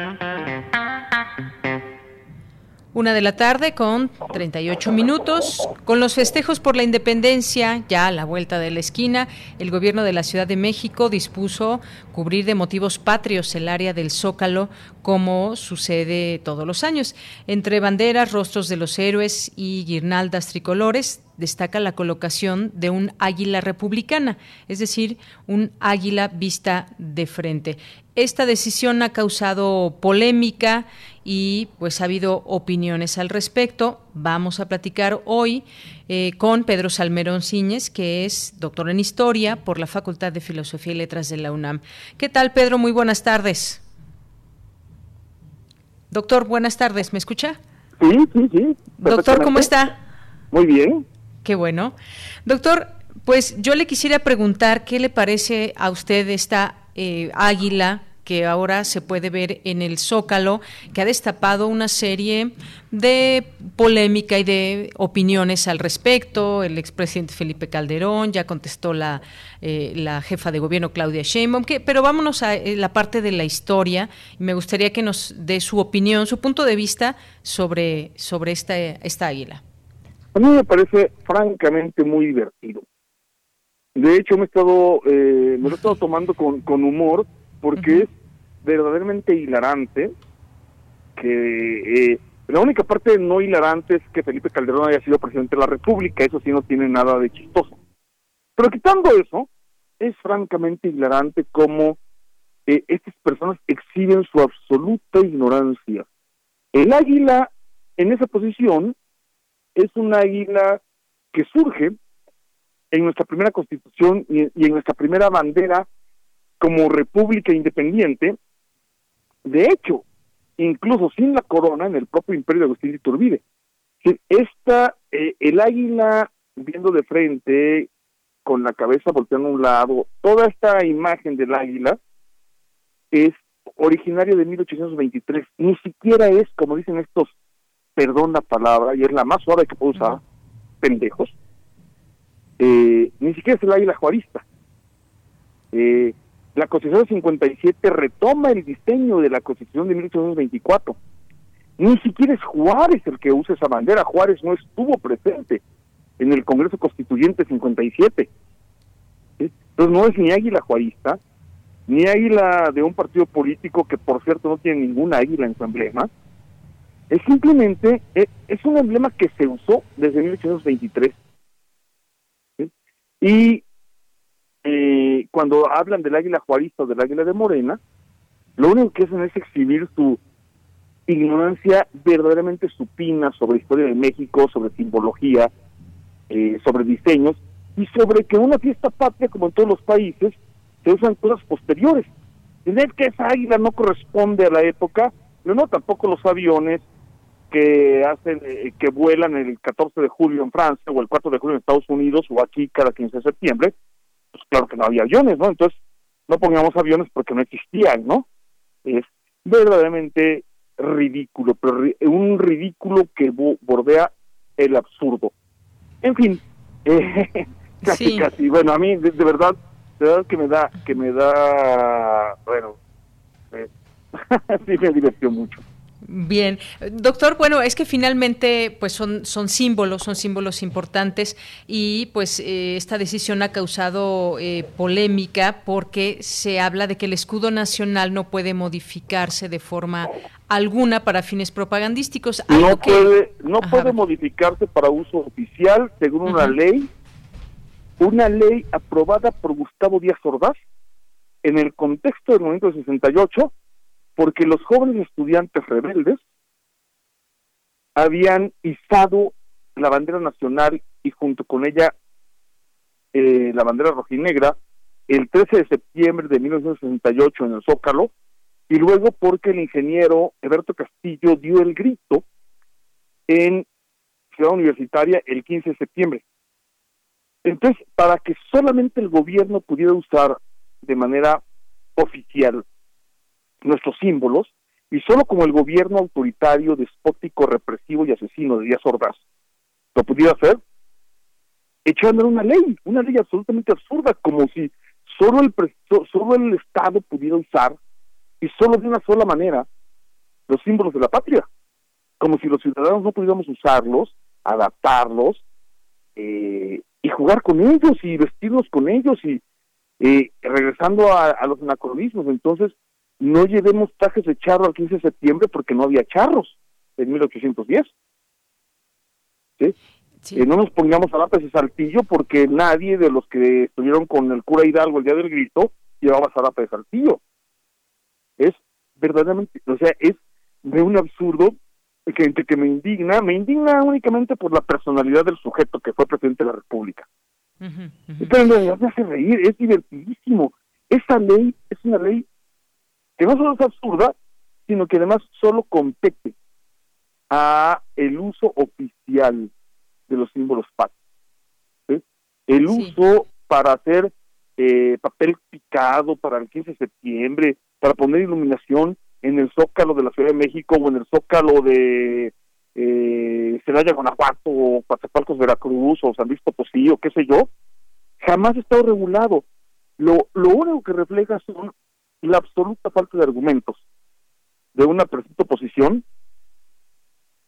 Una de la tarde con 38 minutos. Con los festejos por la independencia, ya a la vuelta de la esquina, el gobierno de la Ciudad de México dispuso cubrir de motivos patrios el área del Zócalo, como sucede todos los años. Entre banderas, rostros de los héroes y guirnaldas tricolores, destaca la colocación de un águila republicana, es decir, un águila vista de frente. Esta decisión ha causado polémica y pues ha habido opiniones al respecto. Vamos a platicar hoy eh, con Pedro Salmerón Ciñez, que es doctor en Historia por la Facultad de Filosofía y Letras de la UNAM. ¿Qué tal, Pedro? Muy buenas tardes. Doctor, buenas tardes. ¿Me escucha? Sí, sí, sí. Doctor, ¿cómo está? Muy bien. Qué bueno. Doctor, pues yo le quisiera preguntar qué le parece a usted esta eh, águila que ahora se puede ver en el Zócalo, que ha destapado una serie de polémica y de opiniones al respecto. El expresidente Felipe Calderón ya contestó la, eh, la jefa de gobierno Claudia Sheinbaum, que, pero vámonos a eh, la parte de la historia me gustaría que nos dé su opinión, su punto de vista sobre, sobre esta, esta águila. A mí me parece francamente muy divertido. De hecho, me he estado, eh, me lo he estado tomando con, con humor porque es verdaderamente hilarante que eh, la única parte no hilarante es que Felipe Calderón haya sido presidente de la República, eso sí no tiene nada de chistoso. Pero quitando eso, es francamente hilarante cómo eh, estas personas exhiben su absoluta ignorancia. El águila en esa posición es un águila que surge en nuestra primera constitución y en nuestra primera bandera como república independiente, de hecho, incluso sin la corona en el propio imperio de Agustín de Iturbide. Esta, eh, el águila viendo de frente, con la cabeza volteando a un lado, toda esta imagen del águila es originaria de 1823. Ni siquiera es, como dicen estos, perdón la palabra, y es la más suave que puedo usar, pendejos, eh, ni siquiera es el águila juarista. Eh, la Constitución 57 retoma el diseño de la Constitución de 1824. Ni siquiera es Juárez el que usa esa bandera. Juárez no estuvo presente en el Congreso Constituyente 57. Entonces no es ni águila juarista, ni águila de un partido político que por cierto no tiene ninguna águila en su emblema. Es simplemente, es, es un emblema que se usó desde 1823. Y eh, cuando hablan del águila juarista o del águila de Morena, lo único que hacen es exhibir su ignorancia verdaderamente supina sobre historia de México, sobre simbología, eh, sobre diseños y sobre que una fiesta patria, como en todos los países, se usan cosas posteriores. Tener que esa águila no corresponde a la época, pero no tampoco los aviones que hacen eh, que vuelan el 14 de julio en Francia o el 4 de julio en Estados Unidos o aquí cada 15 de septiembre, pues claro que no había aviones, ¿no? Entonces, no pongamos aviones porque no existían, ¿no? Es verdaderamente ridículo, pero un ridículo que bordea el absurdo. En fin, eh, casi, casi. Bueno, a mí, de, verdad, de verdad que me da, que me da, bueno, eh, sí me divirtió mucho. Bien, doctor, bueno, es que finalmente pues son, son símbolos, son símbolos importantes y pues eh, esta decisión ha causado eh, polémica porque se habla de que el escudo nacional no puede modificarse de forma alguna para fines propagandísticos. No puede, no puede modificarse para uso oficial según una ley, una ley aprobada por Gustavo Díaz Ordaz en el contexto del movimiento de 68 porque los jóvenes estudiantes rebeldes habían izado la bandera nacional y junto con ella eh, la bandera rojinegra el 13 de septiembre de 1968 en el Zócalo y luego porque el ingeniero Eberto Castillo dio el grito en Ciudad Universitaria el 15 de septiembre. Entonces, para que solamente el gobierno pudiera usar de manera oficial nuestros símbolos, y solo como el gobierno autoritario, despótico, represivo y asesino de Díaz Ordaz lo pudiera hacer, echando una ley, una ley absolutamente absurda, como si solo el, solo el Estado pudiera usar, y solo de una sola manera, los símbolos de la patria, como si los ciudadanos no pudiéramos usarlos, adaptarlos, eh, y jugar con ellos, y vestirnos con ellos, y eh, regresando a, a los anacronismos, entonces no llevemos trajes de charro al 15 de septiembre porque no había charros en 1810. ¿Sí? Sí. no nos pongamos a zarapes de saltillo porque nadie de los que estuvieron con el cura Hidalgo el día del grito llevaba zarape de saltillo. Es verdaderamente, o sea, es de un absurdo que, que me indigna, me indigna únicamente por la personalidad del sujeto que fue presidente de la República. Pero me hace reír, es divertidísimo. Esa ley es una ley que no solo es absurda, sino que además solo compete a el uso oficial de los símbolos patrios. El uso para hacer eh, papel picado para el 15 de septiembre, para poner iluminación en el zócalo de la Ciudad de México o en el zócalo de eh, Celaya, Guanajuato, o Coatzacoalcos, Veracruz, o San Luis Potosí, o qué sé yo, jamás ha estado regulado. Lo, lo único que refleja son la absoluta falta de argumentos de una presente oposición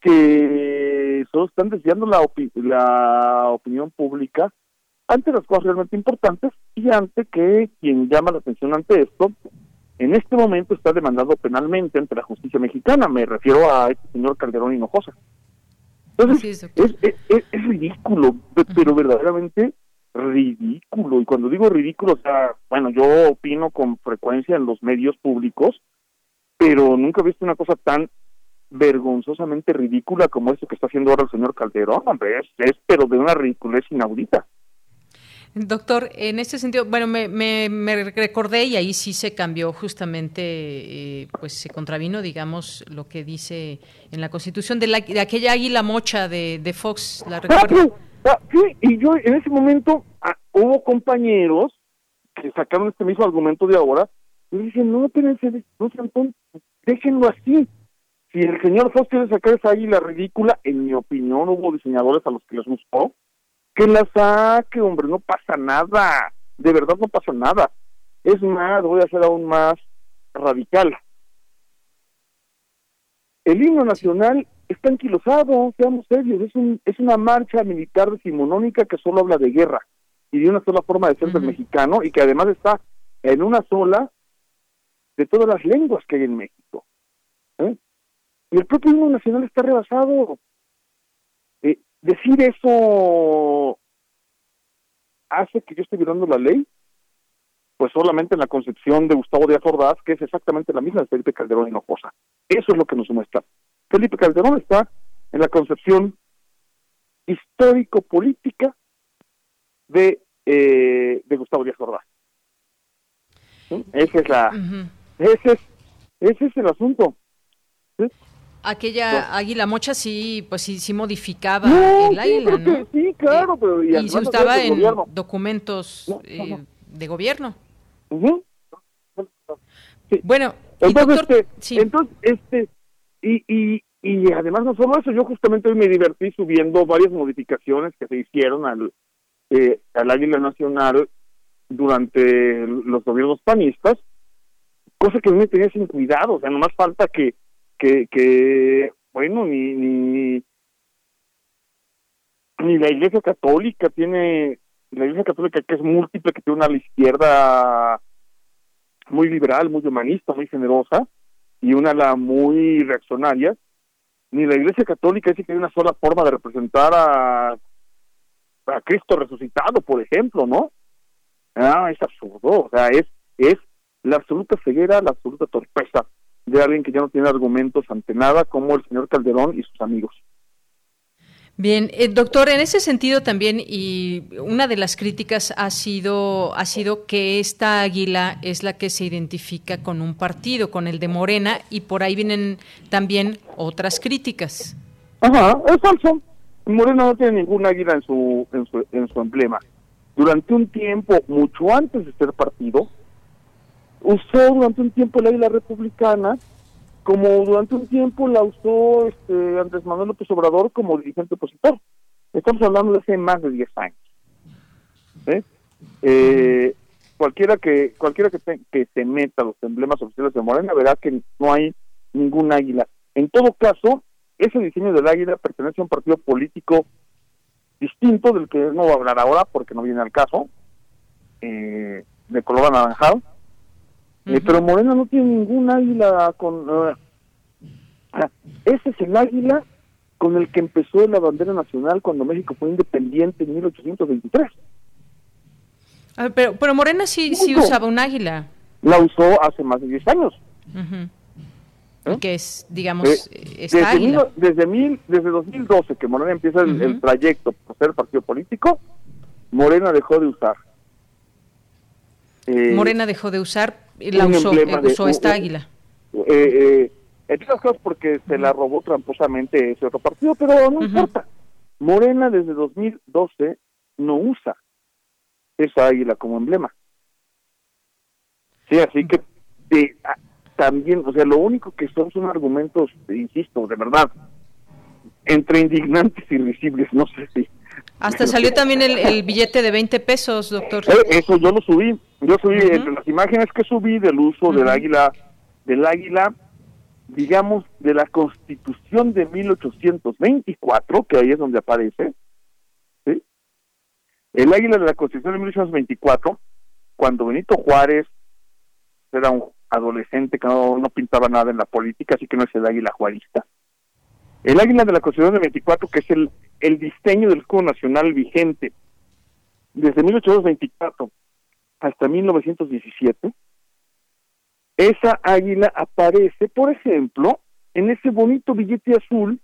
que solo están desviando la, la opinión pública ante las cosas realmente importantes y ante que quien llama la atención ante esto en este momento está demandado penalmente ante la justicia mexicana. Me refiero a este señor Calderón Hinojosa. Entonces, es, es, ridículo, pero verdaderamente ridículo. Y cuando digo ridículo, o sea, bueno, yo opino con frecuencia en los medios públicos, pero nunca he visto una cosa tan vergonzosamente ridícula como esto que está haciendo ahora el señor Calderón, hombre, es, es pero de una ridiculez inaudita. Doctor, en ese sentido, bueno, me, me, recordé y ahí sí se cambió justamente, eh, pues se contravino, digamos, lo que dice en la Constitución de, la, de aquella águila mocha de, de Fox, ¿la recuerdo? Ah, y yo en ese momento ah, hubo compañeros que sacaron este mismo argumento de ahora y dicen, no, espérense, no sean déjenlo así. Si el señor Fox quiere sacar esa águila ridícula, en mi opinión hubo diseñadores a los que les gustó, que la saque, hombre, no pasa nada, de verdad no pasa nada. Es más, voy a ser aún más radical. El himno nacional está anquilosado, seamos serios, es, un, es una marcha militar decimonónica que solo habla de guerra y de una sola forma de ser del mexicano y que además está en una sola de todas las lenguas que hay en México. ¿eh? Y el propio himno nacional está rebasado. Eh, decir eso hace que yo esté violando la ley, pues solamente en la concepción de Gustavo Díaz Ordaz, que es exactamente la misma de Felipe Calderón Hinojosa. Eso es lo que nos muestra. Felipe Calderón está en la concepción histórico-política de, eh, de Gustavo Díaz Ordaz. Ese es la, ese es, ese es el asunto. Aquella águila mocha sí, pues sí, sí modificaba el águila, ¿no? Sí, claro, pero y, se usaba en documentos eh, de gobierno. Bueno, entonces, este, entonces, este, y, y, y además no solo eso, yo justamente hoy me divertí subiendo varias modificaciones que se hicieron al, eh, al Águila Nacional durante los gobiernos panistas, cosa que me tenía sin cuidado, o sea, nomás falta que que, que bueno, ni, ni, ni la Iglesia Católica tiene, la Iglesia Católica que es múltiple, que tiene una izquierda muy liberal, muy humanista, muy generosa, y una la muy reaccionaria, ni la Iglesia Católica dice que hay una sola forma de representar a, a Cristo resucitado, por ejemplo, ¿no? Ah, es absurdo, o sea, es, es la absoluta ceguera, la absoluta torpeza de alguien que ya no tiene argumentos ante nada, como el señor Calderón y sus amigos. Bien, eh, doctor, en ese sentido también, y una de las críticas ha sido, ha sido que esta águila es la que se identifica con un partido, con el de Morena, y por ahí vienen también otras críticas. Ajá, es falso. Morena no tiene ningún águila en su, en su, en su emblema. Durante un tiempo, mucho antes de ser partido, usó durante un tiempo la isla republicana, como durante un tiempo la usó este Andrés Manuel López Obrador como dirigente opositor. Estamos hablando de hace más de 10 años. Eh, cualquiera que cualquiera que, que se meta los emblemas oficiales de Morena verá que no hay ningún águila. En todo caso, ese diseño del águila pertenece a un partido político distinto del que no voy a hablar ahora porque no viene al caso, eh, de color anaranjado. Eh, pero Morena no tiene ningún águila con... Uh, ese es el águila con el que empezó la bandera nacional cuando México fue independiente en 1823. pero, pero Morena sí, sí usaba un águila. La usó hace más de 10 años. ¿Eh? Que es, digamos, eh, desde, mil, desde, mil, desde 2012 que Morena empieza el, trayecto por ser partido político, Morena dejó de usar. Eh, Morena dejó de usar, la usó, usó esta águila. Eh, entre otras cosas porque se la robó tramposamente ese otro partido, pero no importa. Morena desde 2012 no usa esa águila como emblema. Sí, así que de, también, o sea, lo único que son son argumentos, insisto, de verdad, entre indignantes y risibles, no sé si. Hasta salió también el, billete de 20 pesos, doctor. Eh, eso yo lo subí, yo subí, entre las imágenes que subí del uso del águila, del águila, digamos, de la constitución de 1824, que ahí es donde aparece, ¿sí? El águila de la constitución de 1824, cuando Benito Juárez era un adolescente que no, pintaba nada en la política, así que no es el águila juarista. El águila de la Constitución de 24, que es el, el diseño del escudo nacional vigente desde 1824 hasta 1917, esa águila aparece, por ejemplo, en ese bonito billete azul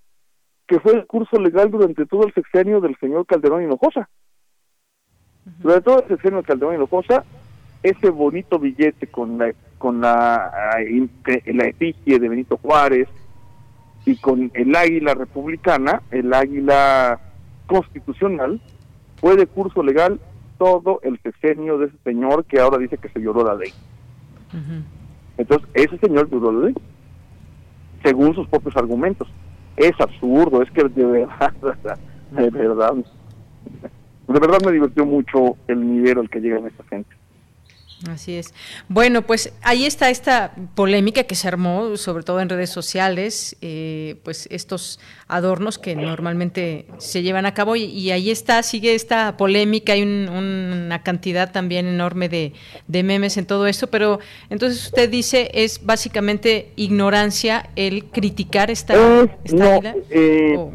que fue el curso legal durante todo el sexenio del señor Calderón Hinojosa. Durante todo el sexenio de Calderón Hinojosa, ese bonito billete con la con la, la efigie de Benito Juárez y con el águila republicana, el águila constitucional, fue de curso legal todo el sexenio de ese señor que ahora dice que se violó la ley. Entonces, ese señor violó la ley, según sus propios argumentos. Es absurdo, es que de verdad, de verdad, de verdad me divirtió mucho el nivel al que llegan esta gente. Así es. Bueno, pues ahí está esta polémica que se armó, sobre todo en redes sociales, eh, pues estos adornos que normalmente se llevan a cabo y, ahí está, sigue esta polémica, hay una cantidad también enorme de, memes en todo esto, pero entonces usted dice es básicamente ignorancia el criticar esta, eh,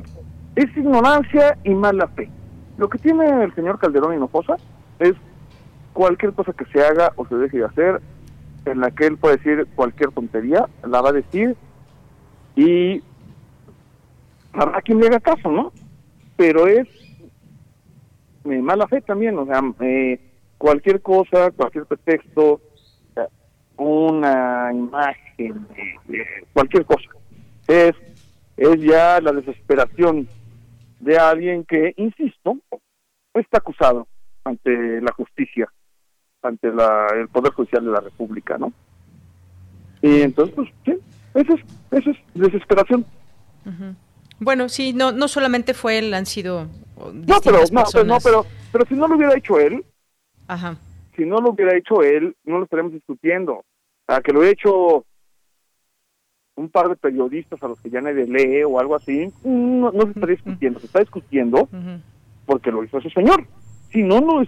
Es ignorancia y mala fe. Lo que tiene el señor Calderón Hinojosa es cualquier cosa que se haga o se deje de hacer, en la que él puede decir cualquier tontería, la va a decir y habrá quien le haga caso, ¿no? Pero es eh, mala fe también, o sea, eh, cualquier cosa, cualquier pretexto, una imagen, cualquier cosa, es, es ya la desesperación de alguien que, insisto, está acusado ante la justicia ante la, el Poder Judicial de la República, ¿no? Y entonces, pues, sí, eso es, eso es desesperación. Bueno, sí, no, no solamente fue él, han sido no, pero, no, pero, no, pero, pero si no lo hubiera hecho él, Ajá. si no lo hubiera hecho él, no lo estaríamos discutiendo. A que lo hubiera hecho un par de periodistas a los que ya nadie lee o algo así, no, no se estaría discutiendo, se está discutiendo porque lo hizo ese señor. Si no, no lo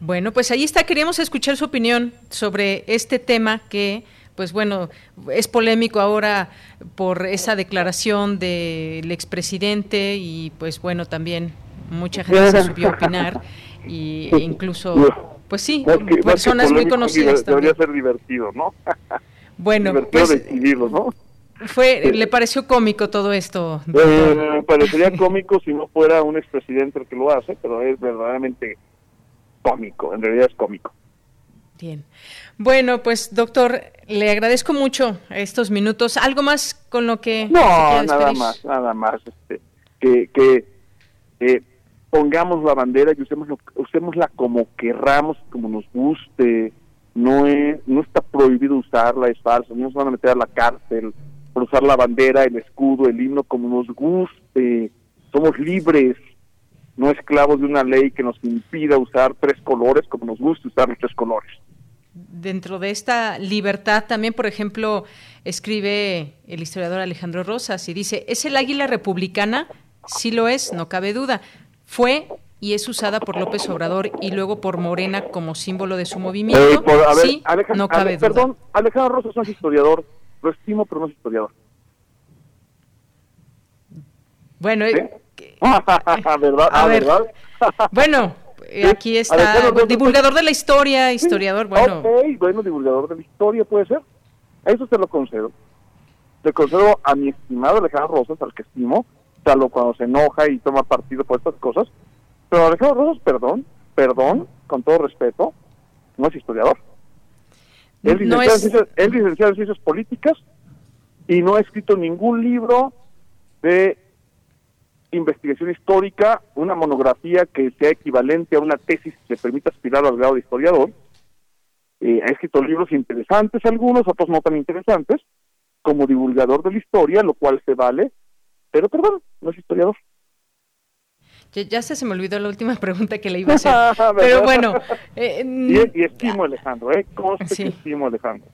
Bueno, pues ahí está. Queríamos escuchar su opinión sobre este tema que, pues bueno, es polémico ahora por esa declaración del expresidente y, pues bueno, también mucha gente se subió a opinar y, e incluso, pues sí, personas muy conocidas. Debería ser divertido, ¿no? Bueno, pues, Fue, ¿Le pareció cómico todo esto? Eh, parecería cómico si no fuera un expresidente el que lo hace, pero es verdaderamente cómico, en realidad es cómico. Bien. Bueno, pues doctor, le agradezco mucho estos minutos. ¿Algo más con lo que... No, nada más, nada más. Este, que que eh, pongamos la bandera y usemos usémosla como querramos, como nos guste. No, es, no está prohibido usarla, es falso. No nos van a meter a la cárcel por usar la bandera, el escudo, el himno como nos guste. Somos libres, no esclavos de una ley que nos impida usar tres colores como nos gusta usar los tres colores. Dentro de esta libertad también, por ejemplo, escribe el historiador Alejandro Rosas y dice, ¿es el águila republicana? Sí lo es, no cabe duda. Fue y es usada por López Obrador y luego por Morena como símbolo de su movimiento. Eh, sí, no cabe duda. Perdón, Alejandro Rosas no es historiador, lo estimo, pero no es historiador. Bueno, eh, ¿verdad? A ver, bueno, aquí está divulgador de la historia, historiador, bueno. Ok, bueno, divulgador de la historia puede ser. Eso se lo concedo. Le concedo a mi estimado Alejandro Rosas, al que estimo, salvo cuando se enoja y toma partido por estas cosas. Pero Alejandro Rosas, perdón, perdón, con todo respeto, no es historiador. Él licenciado, es... En licenciado en Ciencias Políticas y no ha escrito ningún libro de investigación histórica, una monografía que sea equivalente a una tesis que permita aspirar al grado de historiador. Eh, ha escrito libros interesantes algunos, otros no tan interesantes, como divulgador de la historia, lo cual se vale, pero perdón, no es historiador. Ya, se, se me olvidó la última pregunta que le iba a hacer. pero bueno. Eh, y, y, estimo Alejandro, ¿eh? sí. estimo Alejandro.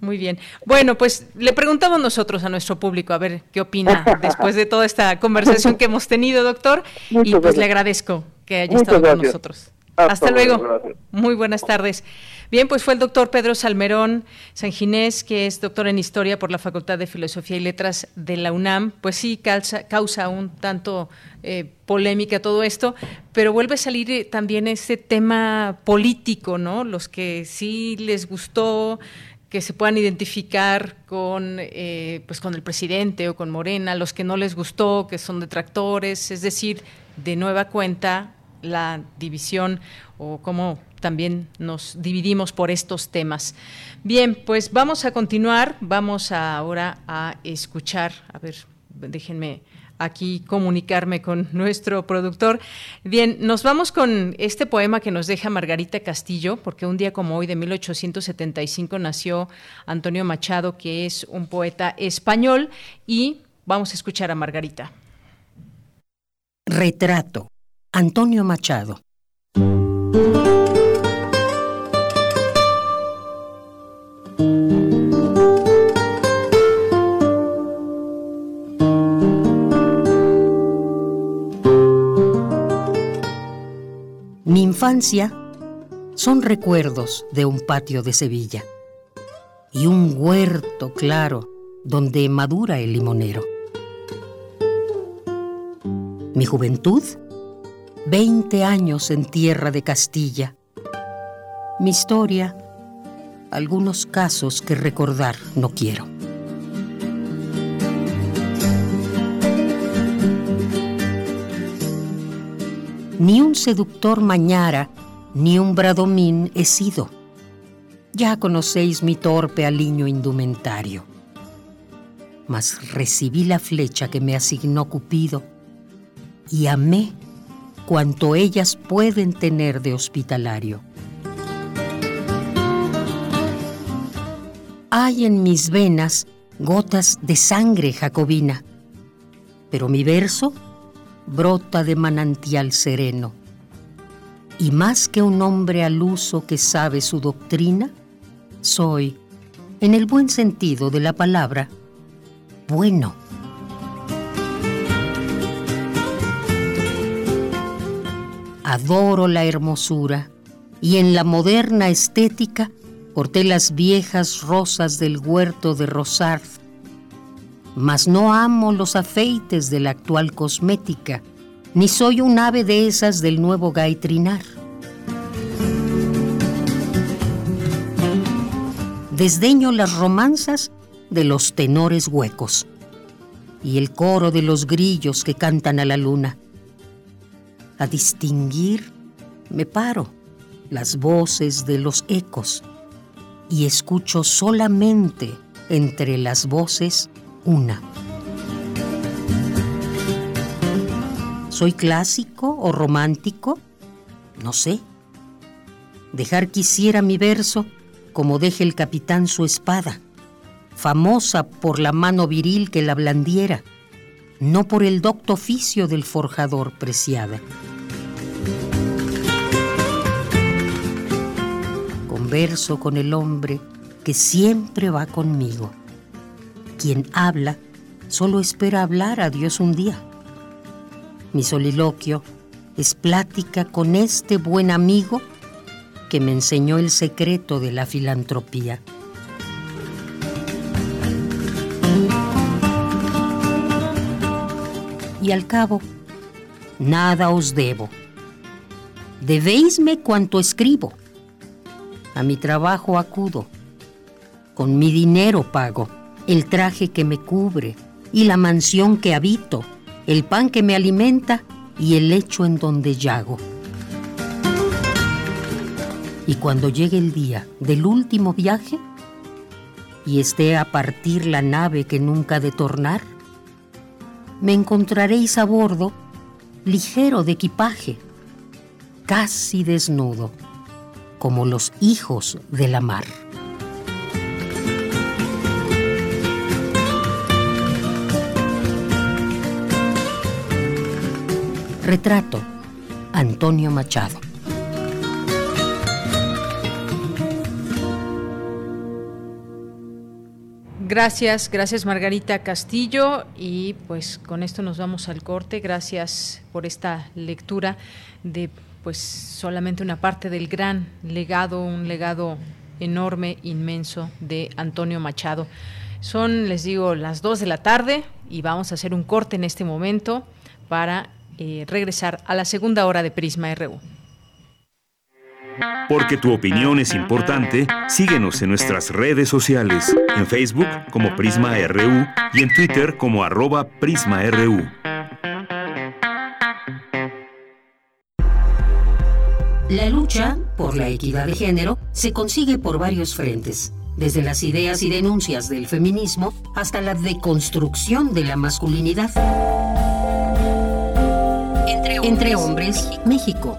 Muy bien. Bueno, pues le preguntamos nosotros a nuestro público a ver qué opina después de toda esta conversación que hemos tenido, doctor. y pues le agradezco que haya estado con nosotros. Hasta, luego. Muy buenas tardes. Bien, pues fue el doctor Pedro Salmerón Sanginés, que es doctor en Historia por la Facultad de Filosofía y Letras de la UNAM. Pues sí, causa, causa un tanto eh, polémica todo esto, pero vuelve a salir eh, también este tema político, ¿no? Los que sí les gustó que se puedan identificar con, eh, pues con el presidente o con Morena, los que no les gustó, que son detractores, es decir, de nueva cuenta la división o cómo también nos dividimos por estos temas. Bien, pues vamos a continuar, vamos ahora a escuchar, a ver, déjenme aquí comunicarme con nuestro productor. Bien, nos vamos con este poema que nos deja Margarita Castillo, porque un día como hoy de 1875 nació Antonio Machado, que es un poeta español, y vamos a escuchar a Margarita. Retrato. Antonio Machado. Mi infancia son recuerdos de un patio de Sevilla y un huerto claro donde madura el limonero. Mi juventud, veinte años en tierra de Castilla. Mi historia, algunos casos que recordar no quiero. Ni un seductor mañara, ni un bradomín he sido. Ya conocéis mi torpe aliño indumentario. Mas recibí la flecha que me asignó Cupido y amé cuanto ellas pueden tener de hospitalario. Hay en mis venas gotas de sangre jacobina, pero mi verso brota de manantial sereno. Y más que un hombre al uso que sabe su doctrina, soy, en el buen sentido de la palabra, bueno. Adoro la hermosura y en la moderna estética corté las viejas rosas del huerto de Rosard mas no amo los afeites de la actual cosmética, ni soy un ave de esas del nuevo gaitrinar. Desdeño las romanzas de los tenores huecos y el coro de los grillos que cantan a la luna. A distinguir me paro las voces de los ecos y escucho solamente entre las voces una. ¿Soy clásico o romántico? No sé. Dejar quisiera mi verso como deje el capitán su espada, famosa por la mano viril que la blandiera, no por el docto oficio del forjador preciada. Converso con el hombre que siempre va conmigo. Quien habla solo espera hablar a Dios un día. Mi soliloquio es plática con este buen amigo que me enseñó el secreto de la filantropía. Y al cabo, nada os debo. Debéisme cuanto escribo. A mi trabajo acudo. Con mi dinero pago el traje que me cubre y la mansión que habito, el pan que me alimenta y el lecho en donde yago. Y cuando llegue el día del último viaje y esté a partir la nave que nunca de tornar, me encontraréis a bordo ligero de equipaje, casi desnudo, como los hijos de la mar. Retrato, Antonio Machado. Gracias, gracias Margarita Castillo y pues con esto nos vamos al corte. Gracias por esta lectura de pues solamente una parte del gran legado, un legado enorme, inmenso de Antonio Machado. Son, les digo, las dos de la tarde y vamos a hacer un corte en este momento para eh, regresar a la segunda hora de Prisma RU. Porque tu opinión es importante, síguenos en nuestras redes sociales, en Facebook como Prisma RU y en Twitter como arroba PrismaRU. La lucha por la equidad de género se consigue por varios frentes, desde las ideas y denuncias del feminismo hasta la deconstrucción de la masculinidad. Entre hombres, México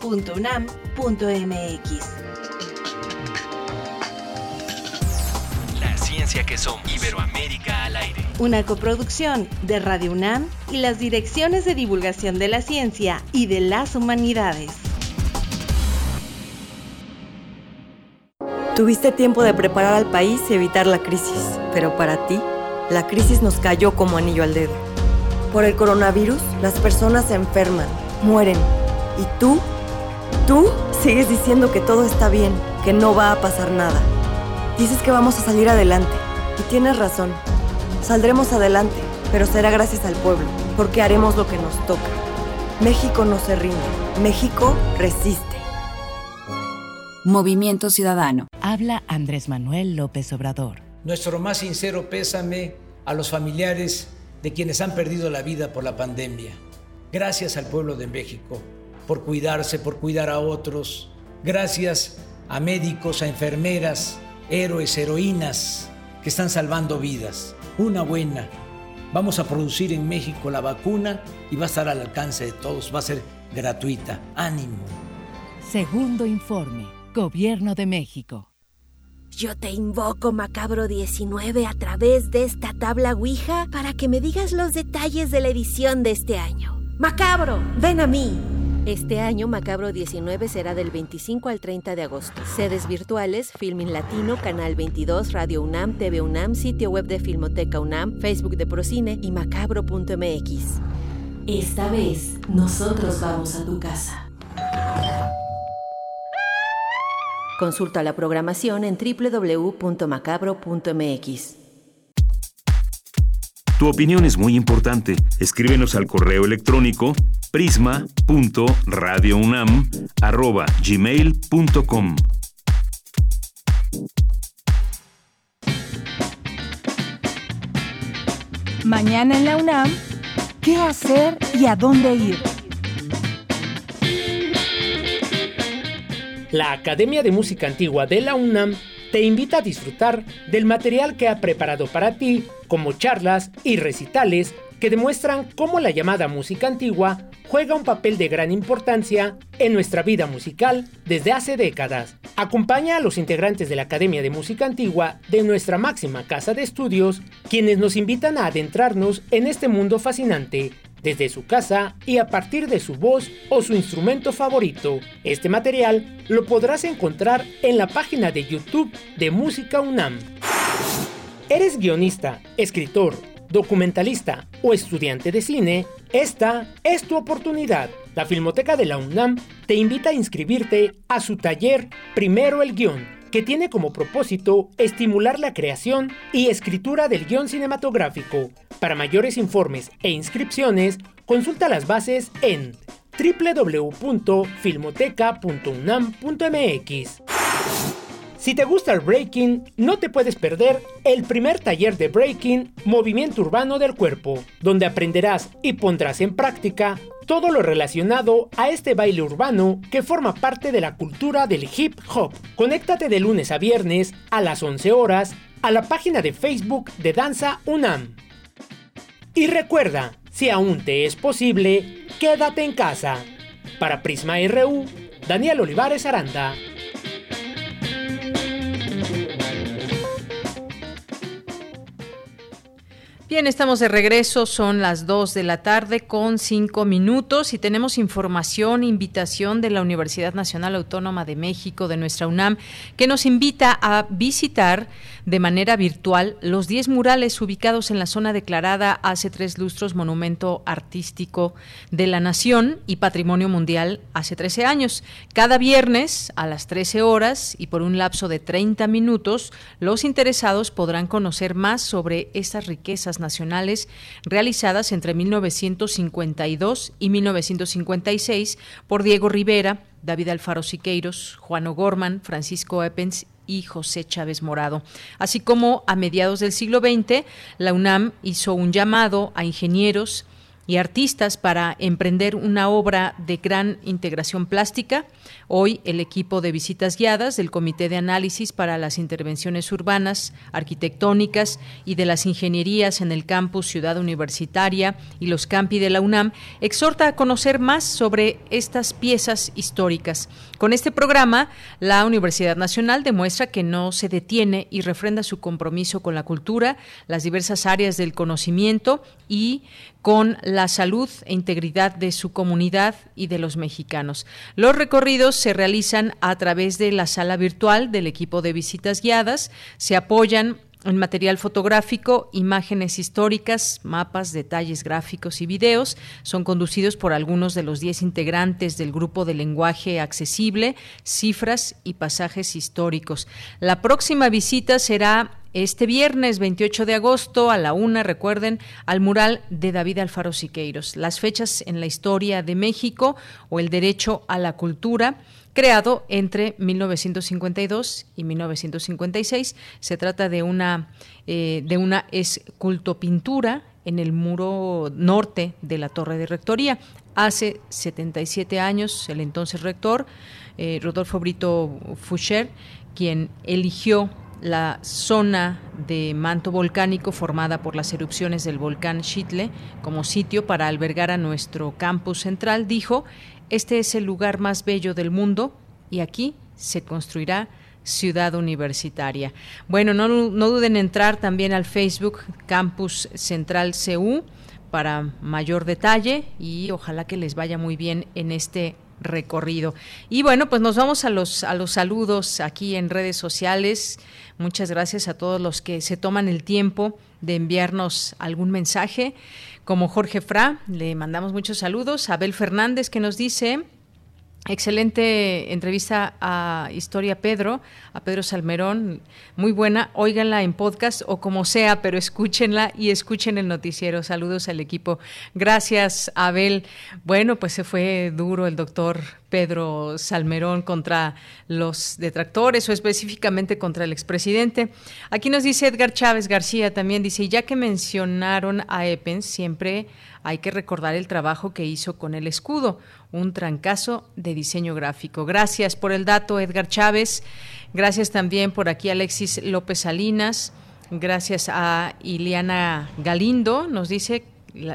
radiopodcast.unam.mx. La ciencia que somos. Iberoamérica al aire. Una coproducción de Radio UNAM y las direcciones de divulgación de la ciencia y de las humanidades. Tuviste tiempo de preparar al país y evitar la crisis, pero para ti, la crisis nos cayó como anillo al dedo. Por el coronavirus, las personas se enferman, mueren. ¿Y tú? Tú sigues diciendo que todo está bien, que no va a pasar nada. Dices que vamos a salir adelante. Y tienes razón. Saldremos adelante, pero será gracias al pueblo, porque haremos lo que nos toca. México no se rinde. México resiste. Movimiento Ciudadano. Habla Andrés Manuel López Obrador. Nuestro más sincero pésame a los familiares de quienes han perdido la vida por la pandemia. Gracias al pueblo de México por cuidarse, por cuidar a otros. Gracias a médicos, a enfermeras, héroes, heroínas que están salvando vidas. Una buena. Vamos a producir en México la vacuna y va a estar al alcance de todos, va a ser gratuita. Ánimo. Segundo informe. Gobierno de México. Yo te invoco, Macabro 19, a través de esta tabla Ouija para que me digas los detalles de la edición de este año. Macabro, ven a mí. Este año Macabro 19 será del 25 al 30 de agosto. Sedes virtuales, Filmin Latino, Canal 22, Radio UNAM, TV UNAM, sitio web de Filmoteca UNAM, Facebook de Procine y macabro.mx. Esta vez, nosotros vamos a tu casa. Consulta la programación en www.macabro.mx. Tu opinión es muy importante. Escríbenos al correo electrónico prisma.radiounam@gmail.com. Mañana en la UNAM, ¿qué hacer y a dónde ir? La Academia de Música Antigua de la UNAM te invita a disfrutar del material que ha preparado para ti, como charlas y recitales que demuestran cómo la llamada música antigua juega un papel de gran importancia en nuestra vida musical desde hace décadas. Acompaña a los integrantes de la Academia de Música Antigua de nuestra máxima casa de estudios, quienes nos invitan a adentrarnos en este mundo fascinante desde su casa y a partir de su voz o su instrumento favorito. Este material lo podrás encontrar en la página de YouTube de Música UNAM. ¿Eres guionista, escritor, documentalista o estudiante de cine? Esta es tu oportunidad. La Filmoteca de la UNAM te invita a inscribirte a su taller Primero el Guión que tiene como propósito estimular la creación y escritura del guion cinematográfico. Para mayores informes e inscripciones, consulta las bases en www.filmoteca.unam.mx. Si te gusta el breaking, no te puedes perder el primer taller de breaking Movimiento Urbano del Cuerpo, donde aprenderás y pondrás en práctica todo lo relacionado a este baile urbano que forma parte de la cultura del hip hop. Conéctate de lunes a viernes a las 11 horas a la página de Facebook de Danza UNAM. Y recuerda, si aún te es posible, quédate en casa. Para Prisma RU, Daniel Olivares Aranda. Bien, estamos de regreso, son las 2 de la tarde con 5 minutos y tenemos información, invitación de la Universidad Nacional Autónoma de México, de nuestra UNAM, que nos invita a visitar de manera virtual los 10 murales ubicados en la zona declarada hace tres lustros Monumento Artístico de la Nación y Patrimonio Mundial hace 13 años. Cada viernes a las 13 horas y por un lapso de 30 minutos, los interesados podrán conocer más sobre estas riquezas nacionales realizadas entre 1952 y 1956 por Diego Rivera, David Alfaro Siqueiros, Juan O'Gorman, Francisco Eppens y José Chávez Morado. Así como a mediados del siglo XX, la UNAM hizo un llamado a ingenieros y artistas para emprender una obra de gran integración plástica. Hoy el equipo de visitas guiadas del Comité de Análisis para las Intervenciones Urbanas, Arquitectónicas y de las Ingenierías en el campus Ciudad Universitaria y los campi de la UNAM exhorta a conocer más sobre estas piezas históricas. Con este programa, la Universidad Nacional demuestra que no se detiene y refrenda su compromiso con la cultura, las diversas áreas del conocimiento y con la salud e integridad de su comunidad y de los mexicanos. Los recorridos se realizan a través de la sala virtual del equipo de visitas guiadas, se apoyan en material fotográfico, imágenes históricas, mapas, detalles gráficos y videos. Son conducidos por algunos de los 10 integrantes del grupo de lenguaje accesible, cifras y pasajes históricos. La próxima visita será este viernes 28 de agosto a la una, recuerden, al mural de David Alfaro Siqueiros. Las fechas en la historia de México o el derecho a la cultura creado entre 1952 y 1956. Se trata de una, eh, de una escultopintura en el muro norte de la Torre de Rectoría. Hace 77 años, el entonces rector, eh, Rodolfo Brito Foucher, quien eligió la zona de manto volcánico formada por las erupciones del volcán Chitle como sitio para albergar a nuestro campus central, dijo, este es el lugar más bello del mundo y aquí se construirá ciudad universitaria. Bueno, no, no duden en entrar también al Facebook Campus Central CU para mayor detalle y ojalá que les vaya muy bien en este recorrido. Y bueno, pues nos vamos a los a los saludos aquí en redes sociales. Muchas gracias a todos los que se toman el tiempo de enviarnos algún mensaje. Como Jorge Fra, le mandamos muchos saludos. Abel Fernández que nos dice, Excelente entrevista a Historia Pedro, a Pedro Salmerón, muy buena. Óiganla en podcast o como sea, pero escúchenla y escuchen el noticiero. Saludos al equipo. Gracias, Abel. Bueno, pues se fue duro el doctor Pedro Salmerón contra los detractores o específicamente contra el expresidente. Aquí nos dice Edgar Chávez García también, dice, ya que mencionaron a Epens, siempre hay que recordar el trabajo que hizo con el escudo, un trancazo de diseño gráfico. Gracias por el dato, Edgar Chávez. Gracias también por aquí, Alexis López Salinas. Gracias a Iliana Galindo. Nos dice,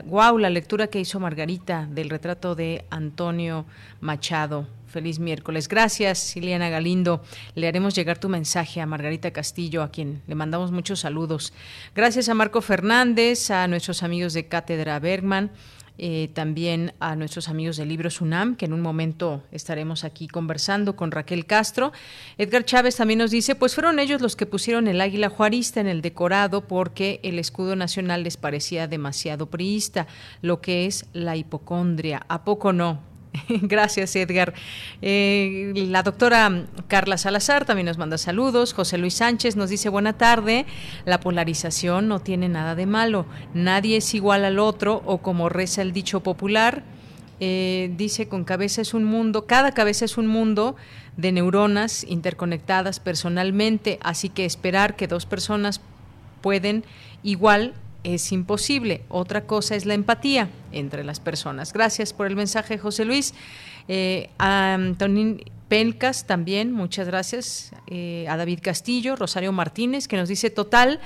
wow, la lectura que hizo Margarita del retrato de Antonio Machado. Feliz miércoles. Gracias, Iliana Galindo. Le haremos llegar tu mensaje a Margarita Castillo, a quien le mandamos muchos saludos. Gracias a Marco Fernández, a nuestros amigos de Cátedra Bergman. Eh, también a nuestros amigos del libro Sunam, que en un momento estaremos aquí conversando con Raquel Castro. Edgar Chávez también nos dice, pues fueron ellos los que pusieron el águila juarista en el decorado porque el escudo nacional les parecía demasiado priista, lo que es la hipocondria. ¿A poco no? Gracias, Edgar. Eh, la doctora Carla Salazar también nos manda saludos. José Luis Sánchez nos dice buena tarde. La polarización no tiene nada de malo. Nadie es igual al otro o como reza el dicho popular. Eh, dice con cabeza es un mundo, cada cabeza es un mundo de neuronas interconectadas personalmente, así que esperar que dos personas pueden igual es imposible. Otra cosa es la empatía entre las personas. Gracias por el mensaje, José Luis. Eh, a Antonín Pelcas también, muchas gracias. Eh, a David Castillo, Rosario Martínez, que nos dice, total,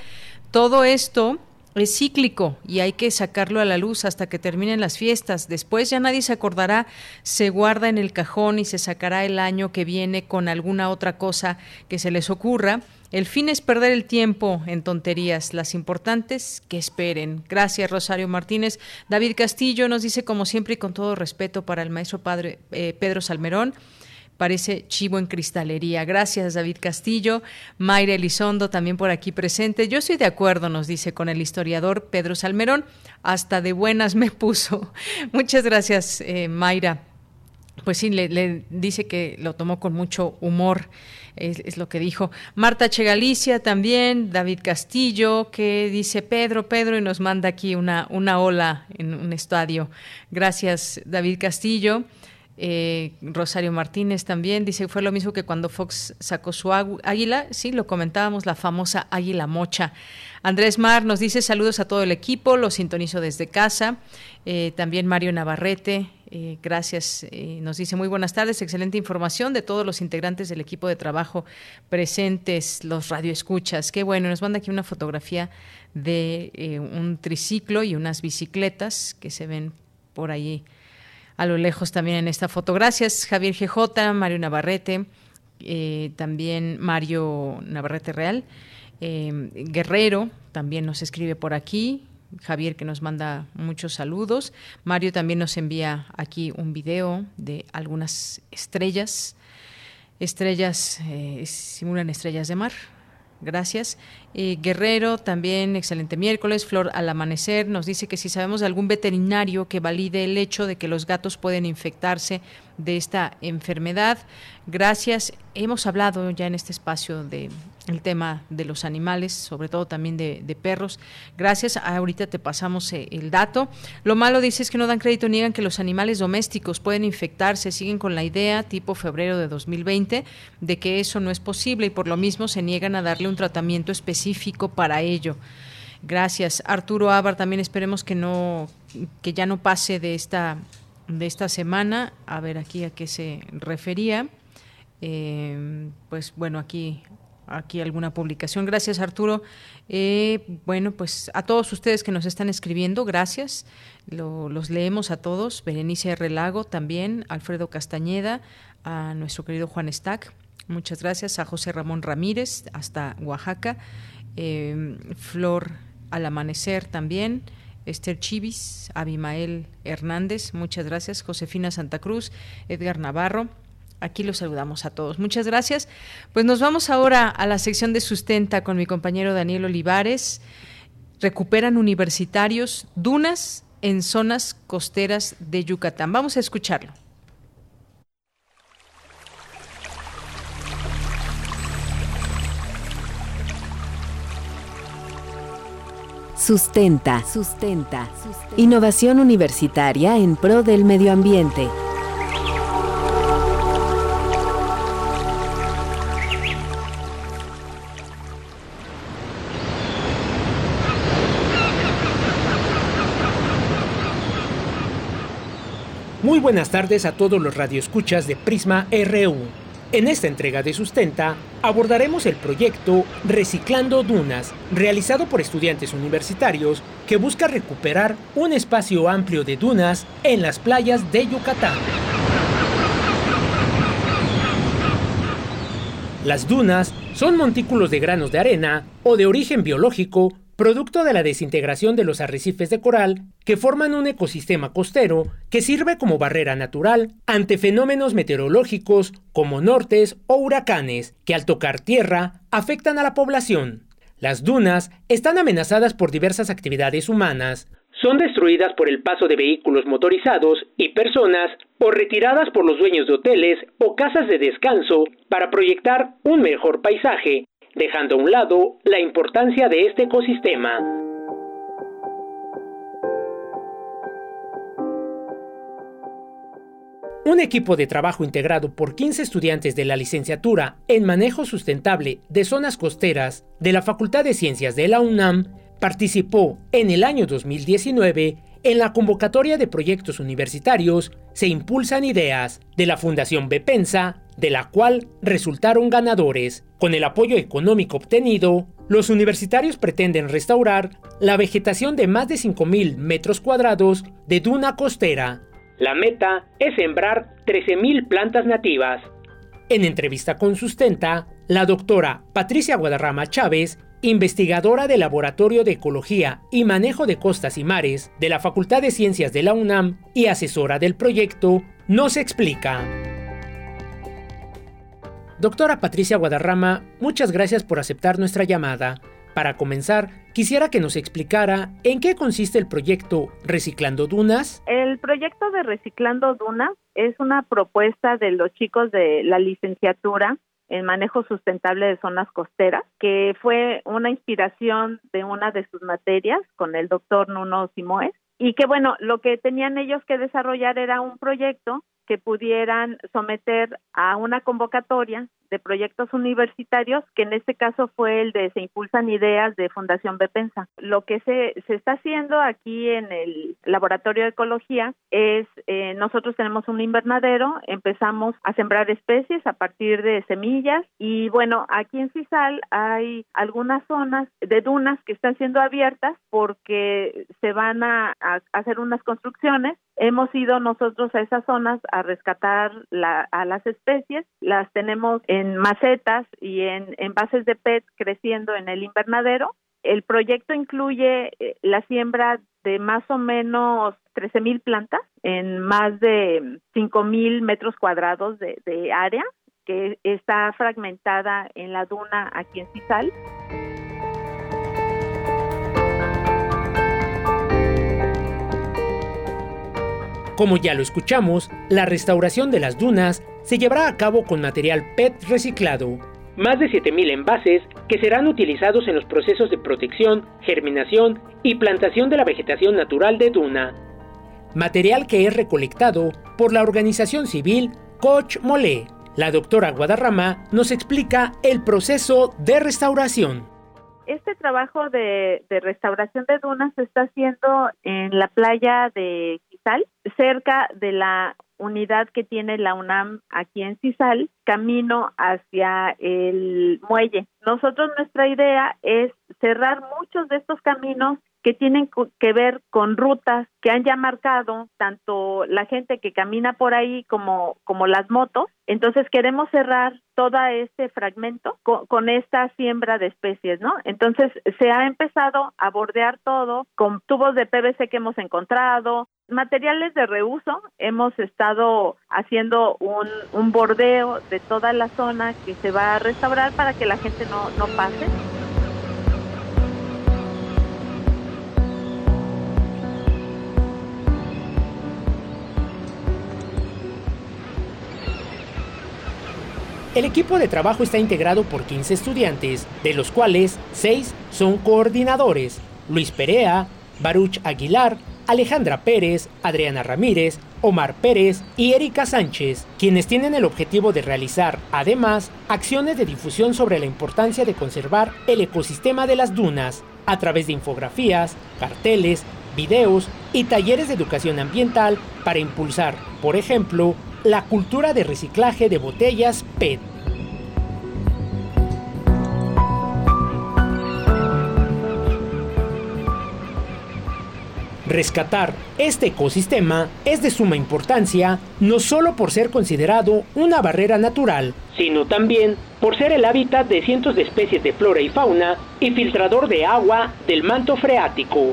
todo esto es cíclico y hay que sacarlo a la luz hasta que terminen las fiestas. Después ya nadie se acordará, se guarda en el cajón y se sacará el año que viene con alguna otra cosa que se les ocurra el fin es perder el tiempo en tonterías, las importantes que esperen. Gracias, Rosario Martínez. David Castillo nos dice, como siempre y con todo respeto para el maestro padre eh, Pedro Salmerón, parece chivo en cristalería. Gracias, David Castillo. Mayra Elizondo también por aquí presente. Yo estoy de acuerdo, nos dice, con el historiador Pedro Salmerón. Hasta de buenas me puso. Muchas gracias, eh, Mayra. Pues sí, le dice que lo tomó con mucho humor es, lo que dijo. Marta Chegalicia también, David Castillo, que dice Pedro, Pedro, y nos manda aquí una, una ola en un estadio. Gracias, David Castillo. Eh, Rosario Martínez también dice fue lo mismo que cuando Fox sacó su águila, sí, lo comentábamos, la famosa águila mocha. Andrés Mar nos dice saludos a todo el equipo, lo sintonizo desde casa. Eh, también Mario Navarrete, eh, gracias. Eh, nos dice muy buenas tardes, excelente información de todos los integrantes del equipo de trabajo presentes, los radioescuchas. Qué bueno, nos manda aquí una fotografía de eh, un triciclo y unas bicicletas que se ven por ahí a lo lejos también en esta foto. Gracias, Javier GJ, Mario Navarrete, también Mario Navarrete Real. Guerrero también nos escribe por aquí, Javier que nos manda muchos saludos. Mario también nos envía aquí un video de algunas estrellas. Estrellas, eh, simulan estrellas de mar. Gracias. Eh, Guerrero, también excelente miércoles. Flor al amanecer nos dice que si sabemos de algún veterinario que valide el hecho de que los gatos pueden infectarse de esta enfermedad. Gracias. Hemos hablado ya en este espacio de el tema de los animales, sobre todo también de, perros. Gracias. Ahorita te pasamos eh, el dato. Lo malo dice es que no dan crédito, niegan que los animales domésticos pueden infectarse, siguen con la idea tipo febrero de 2020 de que eso no es posible y por lo mismo se niegan a darle un tratamiento específico para ello. Gracias. Arturo Ávar, también esperemos que no que ya no pase de esta de esta semana. A ver aquí a qué se refería. Eh, pues bueno, aquí aquí alguna publicación. Gracias, Arturo. Eh, bueno, pues a todos ustedes que nos están escribiendo, gracias. los leemos a todos. Berenice Relago también, Alfredo Castañeda, a nuestro querido Juan Stack. Muchas gracias. A José Ramón Ramírez, hasta Oaxaca. Eh, Flor al amanecer también. Esther Chivis, Abimael Hernández, muchas gracias, Josefina Santa Cruz, Edgar Navarro. Aquí los saludamos a todos. Muchas gracias. Pues nos vamos ahora a la sección de sustenta con mi compañero Daniel Olivares. Recuperan universitarios dunas en zonas costeras de Yucatán. Vamos a escucharlo. Sustenta. Sustenta. Innovación universitaria en pro del medio ambiente. Muy buenas tardes a todos los radioescuchas de Prisma RU. En esta entrega de Sustenta abordaremos el proyecto Reciclando Dunas, realizado por estudiantes universitarios que busca recuperar un espacio amplio de dunas en las playas de Yucatán. Las dunas son montículos de granos de arena o de origen biológico producto de la desintegración de los arrecifes de coral que forman un ecosistema costero que sirve como barrera natural ante fenómenos meteorológicos como nortes o huracanes que al tocar tierra afectan a la población. Las dunas están amenazadas por diversas actividades humanas, son destruidas por el paso de vehículos motorizados y personas o retiradas por los dueños de hoteles o casas de descanso para proyectar un mejor paisaje dejando a un lado la importancia de este ecosistema. Un equipo de trabajo integrado por 15 estudiantes de la licenciatura en Manejo Sustentable de Zonas Costeras de la Facultad de Ciencias de la UNAM participó en el año 2019 en la convocatoria de proyectos universitarios Se Impulsan Ideas de la Fundación Bepensa de la cual resultaron ganadores. Con el apoyo económico obtenido, los universitarios pretenden restaurar la vegetación de más de 5.000 metros cuadrados de duna costera. La meta es sembrar 13.000 plantas nativas. En entrevista con Sustenta, la doctora Patricia Guadarrama Chávez, investigadora del Laboratorio de Ecología y Manejo de Costas y Mares de la Facultad de Ciencias de la UNAM y asesora del proyecto, nos explica. Doctora Patricia Guadarrama, muchas gracias por aceptar nuestra llamada. Para comenzar, quisiera que nos explicara en qué consiste el proyecto Reciclando Dunas. El proyecto de Reciclando Dunas es una propuesta de los chicos de la licenciatura en manejo sustentable de zonas costeras, que fue una inspiración de una de sus materias con el doctor Nuno Simoes, y que bueno, lo que tenían ellos que desarrollar era un proyecto que pudieran someter a una convocatoria de proyectos universitarios, que en este caso fue el de Se Impulsan Ideas de Fundación Bepensa. Lo que se, se está haciendo aquí en el Laboratorio de Ecología es, eh, nosotros tenemos un invernadero, empezamos a sembrar especies a partir de semillas y bueno, aquí en Cisal hay algunas zonas de dunas que están siendo abiertas porque se van a, a hacer unas construcciones hemos ido nosotros a esas zonas a rescatar la, a las especies, las tenemos en macetas y en envases de PET creciendo en el invernadero. El proyecto incluye eh, la siembra de más o menos 13 mil plantas en más de 5 mil metros cuadrados de, de área que está fragmentada en la duna aquí en Cisal. Como ya lo escuchamos, la restauración de las dunas se llevará a cabo con material PET reciclado. Más de 7.000 envases que serán utilizados en los procesos de protección, germinación y plantación de la vegetación natural de duna. Material que es recolectado por la organización civil Coach Molé. La doctora Guadarrama nos explica el proceso de restauración. Este trabajo de, de restauración de dunas se está haciendo en la playa de cerca de la unidad que tiene la UNAM aquí en Cisal, camino hacia el muelle. Nosotros nuestra idea es cerrar muchos de estos caminos que tienen que ver con rutas que han ya marcado tanto la gente que camina por ahí como, como las motos. Entonces queremos cerrar todo este fragmento con, con, esta siembra de especies, ¿no? Entonces se ha empezado a bordear todo con tubos de PVC que hemos encontrado, materiales de reuso. Hemos estado haciendo un, un bordeo de toda la zona que se va a restaurar para que la gente no, no pase. El equipo de trabajo está integrado por 15 estudiantes, de los cuales 6 son coordinadores. Luis Perea, Baruch Aguilar, Alejandra Pérez, Adriana Ramírez, Omar Pérez y Erika Sánchez, quienes tienen el objetivo de realizar, además, acciones de difusión sobre la importancia de conservar el ecosistema de las dunas, a través de infografías, carteles, videos y talleres de educación ambiental para impulsar, por ejemplo, la cultura de reciclaje de botellas PET. Rescatar este ecosistema es de suma importancia no solo por ser considerado una barrera natural, sino también por ser el hábitat de cientos de especies de flora y fauna y filtrador de agua del manto freático.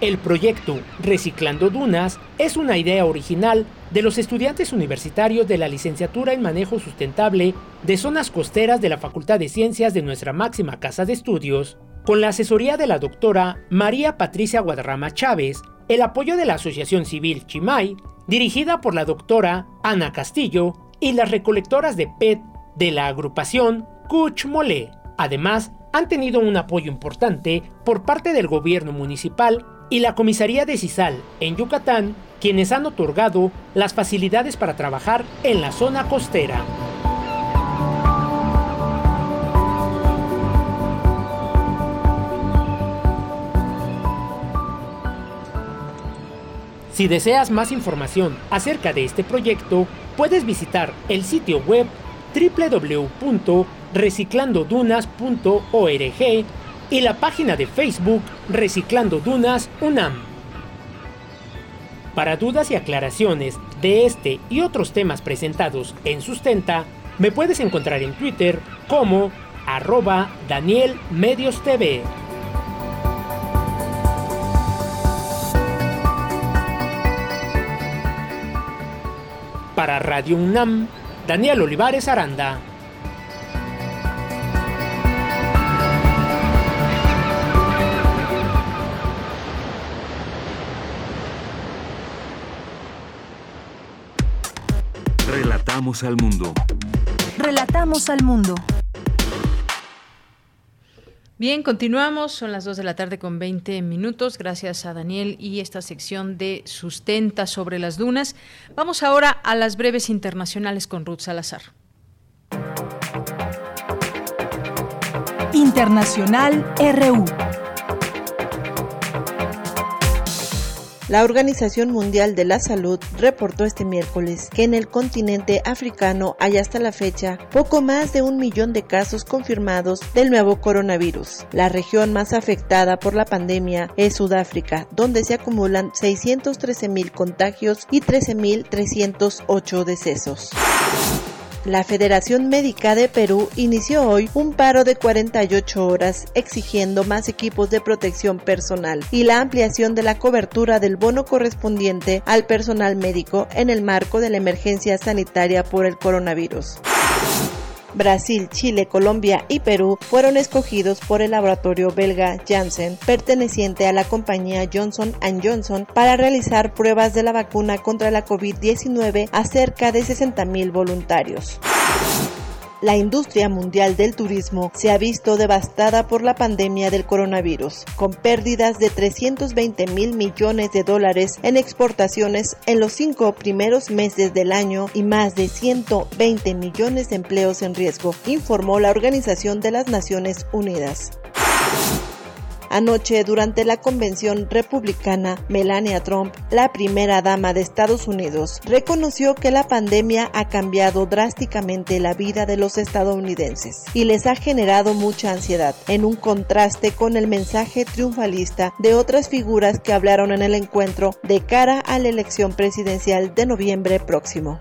El proyecto Reciclando Dunas es una idea original de los estudiantes universitarios de la licenciatura en Manejo Sustentable de Zonas Costeras de la Facultad de Ciencias de nuestra máxima casa de estudios, con la asesoría de la doctora María Patricia Guadarrama Chávez, el apoyo de la Asociación Civil Chimay, dirigida por la doctora Ana Castillo, y las recolectoras de PET de la agrupación Cuch Mole. Además, han tenido un apoyo importante por parte del gobierno municipal y la comisaría de Cisal en Yucatán, quienes han otorgado las facilidades para trabajar en la zona costera. Si deseas más información acerca de este proyecto, puedes visitar el sitio web www.reciclandodunas.org y la página de Facebook Reciclando Dunas UNAM. Para dudas y aclaraciones de este y otros temas presentados en Sustenta, me puedes encontrar en Twitter como arroba Daniel Medios TV. Para Radio UNAM, Daniel Olivares Aranda. Relatamos al mundo. Relatamos al mundo. Bien, continuamos. Son las 2 de la tarde con 20 minutos. Gracias a Daniel y esta sección de Sustenta sobre las dunas. Vamos ahora a las breves internacionales con Ruth Salazar. Internacional RU. La Organización Mundial de la Salud reportó este miércoles que en el continente africano hay hasta la fecha poco más de un millón de casos confirmados del nuevo coronavirus. La región más afectada por la pandemia es Sudáfrica, donde se acumulan 613 mil contagios y 13.308 decesos. La Federación Médica de Perú inició hoy un paro de 48 horas exigiendo más equipos de protección personal y la ampliación de la cobertura del bono correspondiente al personal médico en el marco de la emergencia sanitaria por el coronavirus. Brasil, Chile, Colombia y Perú fueron escogidos por el laboratorio belga Janssen, perteneciente a la compañía Johnson Johnson, para realizar pruebas de la vacuna contra la COVID-19 a cerca de 60.000 voluntarios. La industria mundial del turismo se ha visto devastada por la pandemia del coronavirus, con pérdidas de 320 mil millones de dólares en exportaciones en los cinco primeros meses del año y más de 120 millones de empleos en riesgo, informó la Organización de las Naciones Unidas. Anoche, durante la convención republicana, Melania Trump, la primera dama de Estados Unidos, reconoció que la pandemia ha cambiado drásticamente la vida de los estadounidenses y les ha generado mucha ansiedad, en un contraste con el mensaje triunfalista de otras figuras que hablaron en el encuentro de cara a la elección presidencial de noviembre próximo.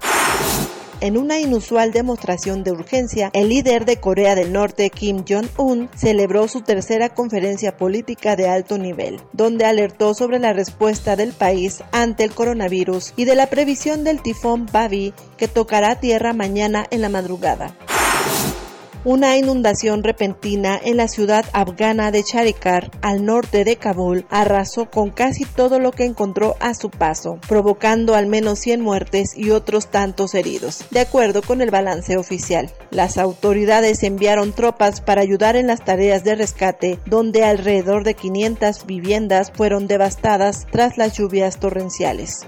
En una inusual demostración de urgencia, el líder de Corea del Norte, Kim Jong-un, celebró su tercera conferencia política de alto nivel, donde alertó sobre la respuesta del país ante el coronavirus y de la previsión del tifón Babi que tocará tierra mañana en la madrugada. Una inundación repentina en la ciudad afgana de Charikar, al norte de Kabul, arrasó con casi todo lo que encontró a su paso, provocando al menos 100 muertes y otros tantos heridos, de acuerdo con el balance oficial. Las autoridades enviaron tropas para ayudar en las tareas de rescate, donde alrededor de 500 viviendas fueron devastadas tras las lluvias torrenciales.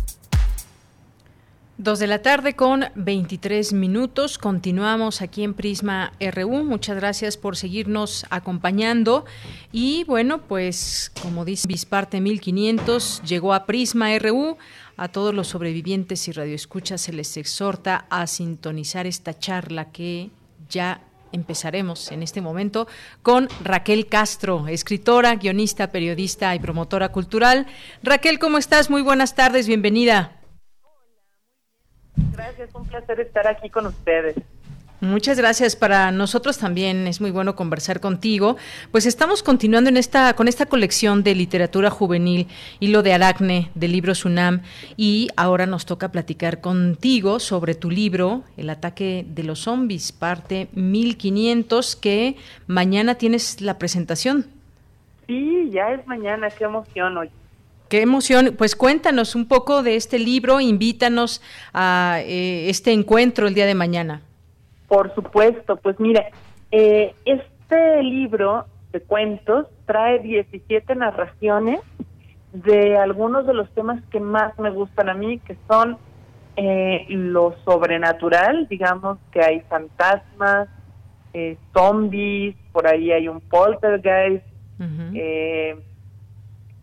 Dos de la tarde con 23 minutos. Continuamos aquí en Prisma RU. Muchas gracias por seguirnos acompañando. Y bueno, pues como dice Bisparte 1500, llegó a Prisma RU. A todos los sobrevivientes y radioescuchas se les exhorta a sintonizar esta charla que ya empezaremos en este momento con Raquel Castro, escritora, guionista, periodista y promotora cultural. Raquel, ¿cómo estás? Muy buenas tardes, bienvenida. Gracias, un placer estar aquí con ustedes. Muchas gracias. Para nosotros también es muy bueno conversar contigo. Pues estamos continuando en esta, con esta colección de literatura juvenil, Hilo de Aracne, de libros UNAM, y ahora nos toca platicar contigo sobre tu libro, El ataque de los zombies, parte 1500, que mañana tienes la presentación. Sí, ya es mañana, qué emoción hoy. Qué emoción. Pues cuéntanos un poco de este libro, invítanos a eh, este encuentro el día de mañana. Por supuesto, pues mira, eh, este libro de cuentos trae 17 narraciones de algunos de los temas que más me gustan a mí, que son eh, lo sobrenatural, digamos que hay fantasmas, zombies, por ahí hay un poltergeist,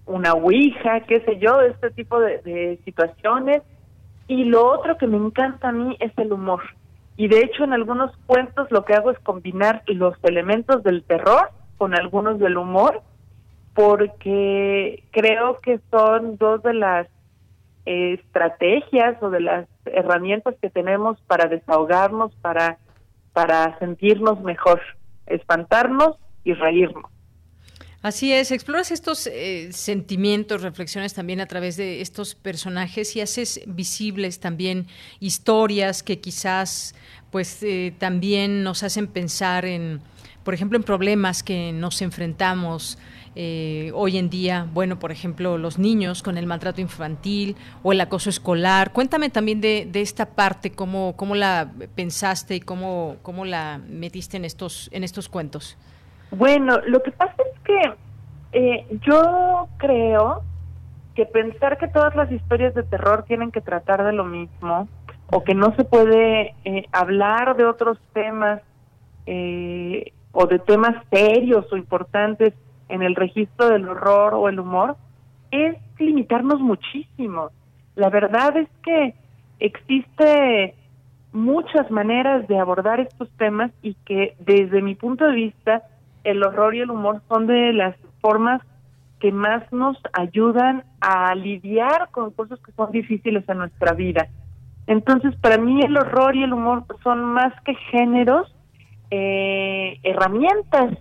una ouija, qué sé yo, este tipo de, situaciones. Y lo otro que me encanta a mí es el humor. Y de hecho en algunos cuentos lo que hago es combinar los elementos del terror con algunos del humor, porque creo que son dos de las estrategias o de las herramientas que tenemos para desahogarnos, para, para sentirnos mejor, espantarnos y reírnos. Así es, exploras estos eh, sentimientos, reflexiones también a través de estos personajes y haces visibles también historias que quizás pues eh, también nos hacen pensar en, por ejemplo, en problemas que nos enfrentamos eh, hoy en día, bueno, por ejemplo, los niños con el maltrato infantil o el acoso escolar. Cuéntame también de, de esta parte, cómo, cómo la pensaste y cómo, cómo la metiste en estos, en estos cuentos. Bueno, lo que pasa es que eh, yo creo que pensar que todas las historias de terror tienen que tratar de lo mismo o que no se puede eh, hablar de otros temas eh, o de temas serios o importantes en el registro del horror o el humor es limitarnos muchísimo. La verdad es que existe muchas maneras de abordar estos temas y que desde mi punto de vista el horror y el humor son de las formas que más nos ayudan a lidiar con cosas que son difíciles en nuestra vida. Entonces, para mí el horror y el humor son más que géneros, eh, herramientas,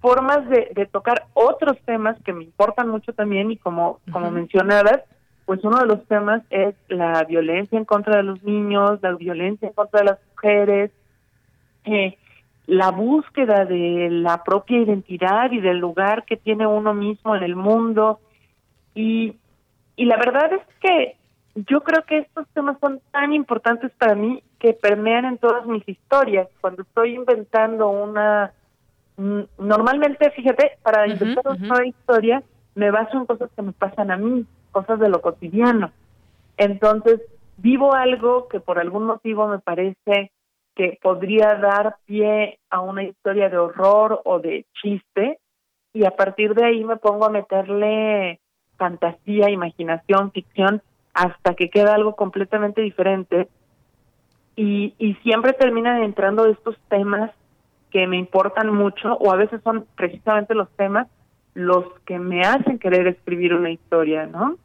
formas de, tocar otros temas que me importan mucho también y como, como mencionabas, pues uno de los temas es la violencia en contra de los niños, la violencia en contra de las mujeres, eh, la búsqueda de la propia identidad y del lugar que tiene uno mismo en el mundo. Y, y la verdad es que yo creo que estos temas son tan importantes para mí que permean en todas mis historias. Cuando estoy inventando una... Mm, normalmente, fíjate, para inventar una historia me baso en cosas que me pasan a mí, cosas de lo cotidiano. Entonces, vivo algo que por algún motivo me parece que podría dar pie a una historia de horror o de chiste y a partir de ahí me pongo a meterle fantasía, imaginación, ficción hasta que queda algo completamente diferente y, y siempre terminan entrando estos temas que me importan mucho o a veces son precisamente los temas los que me hacen querer escribir una historia, ¿no?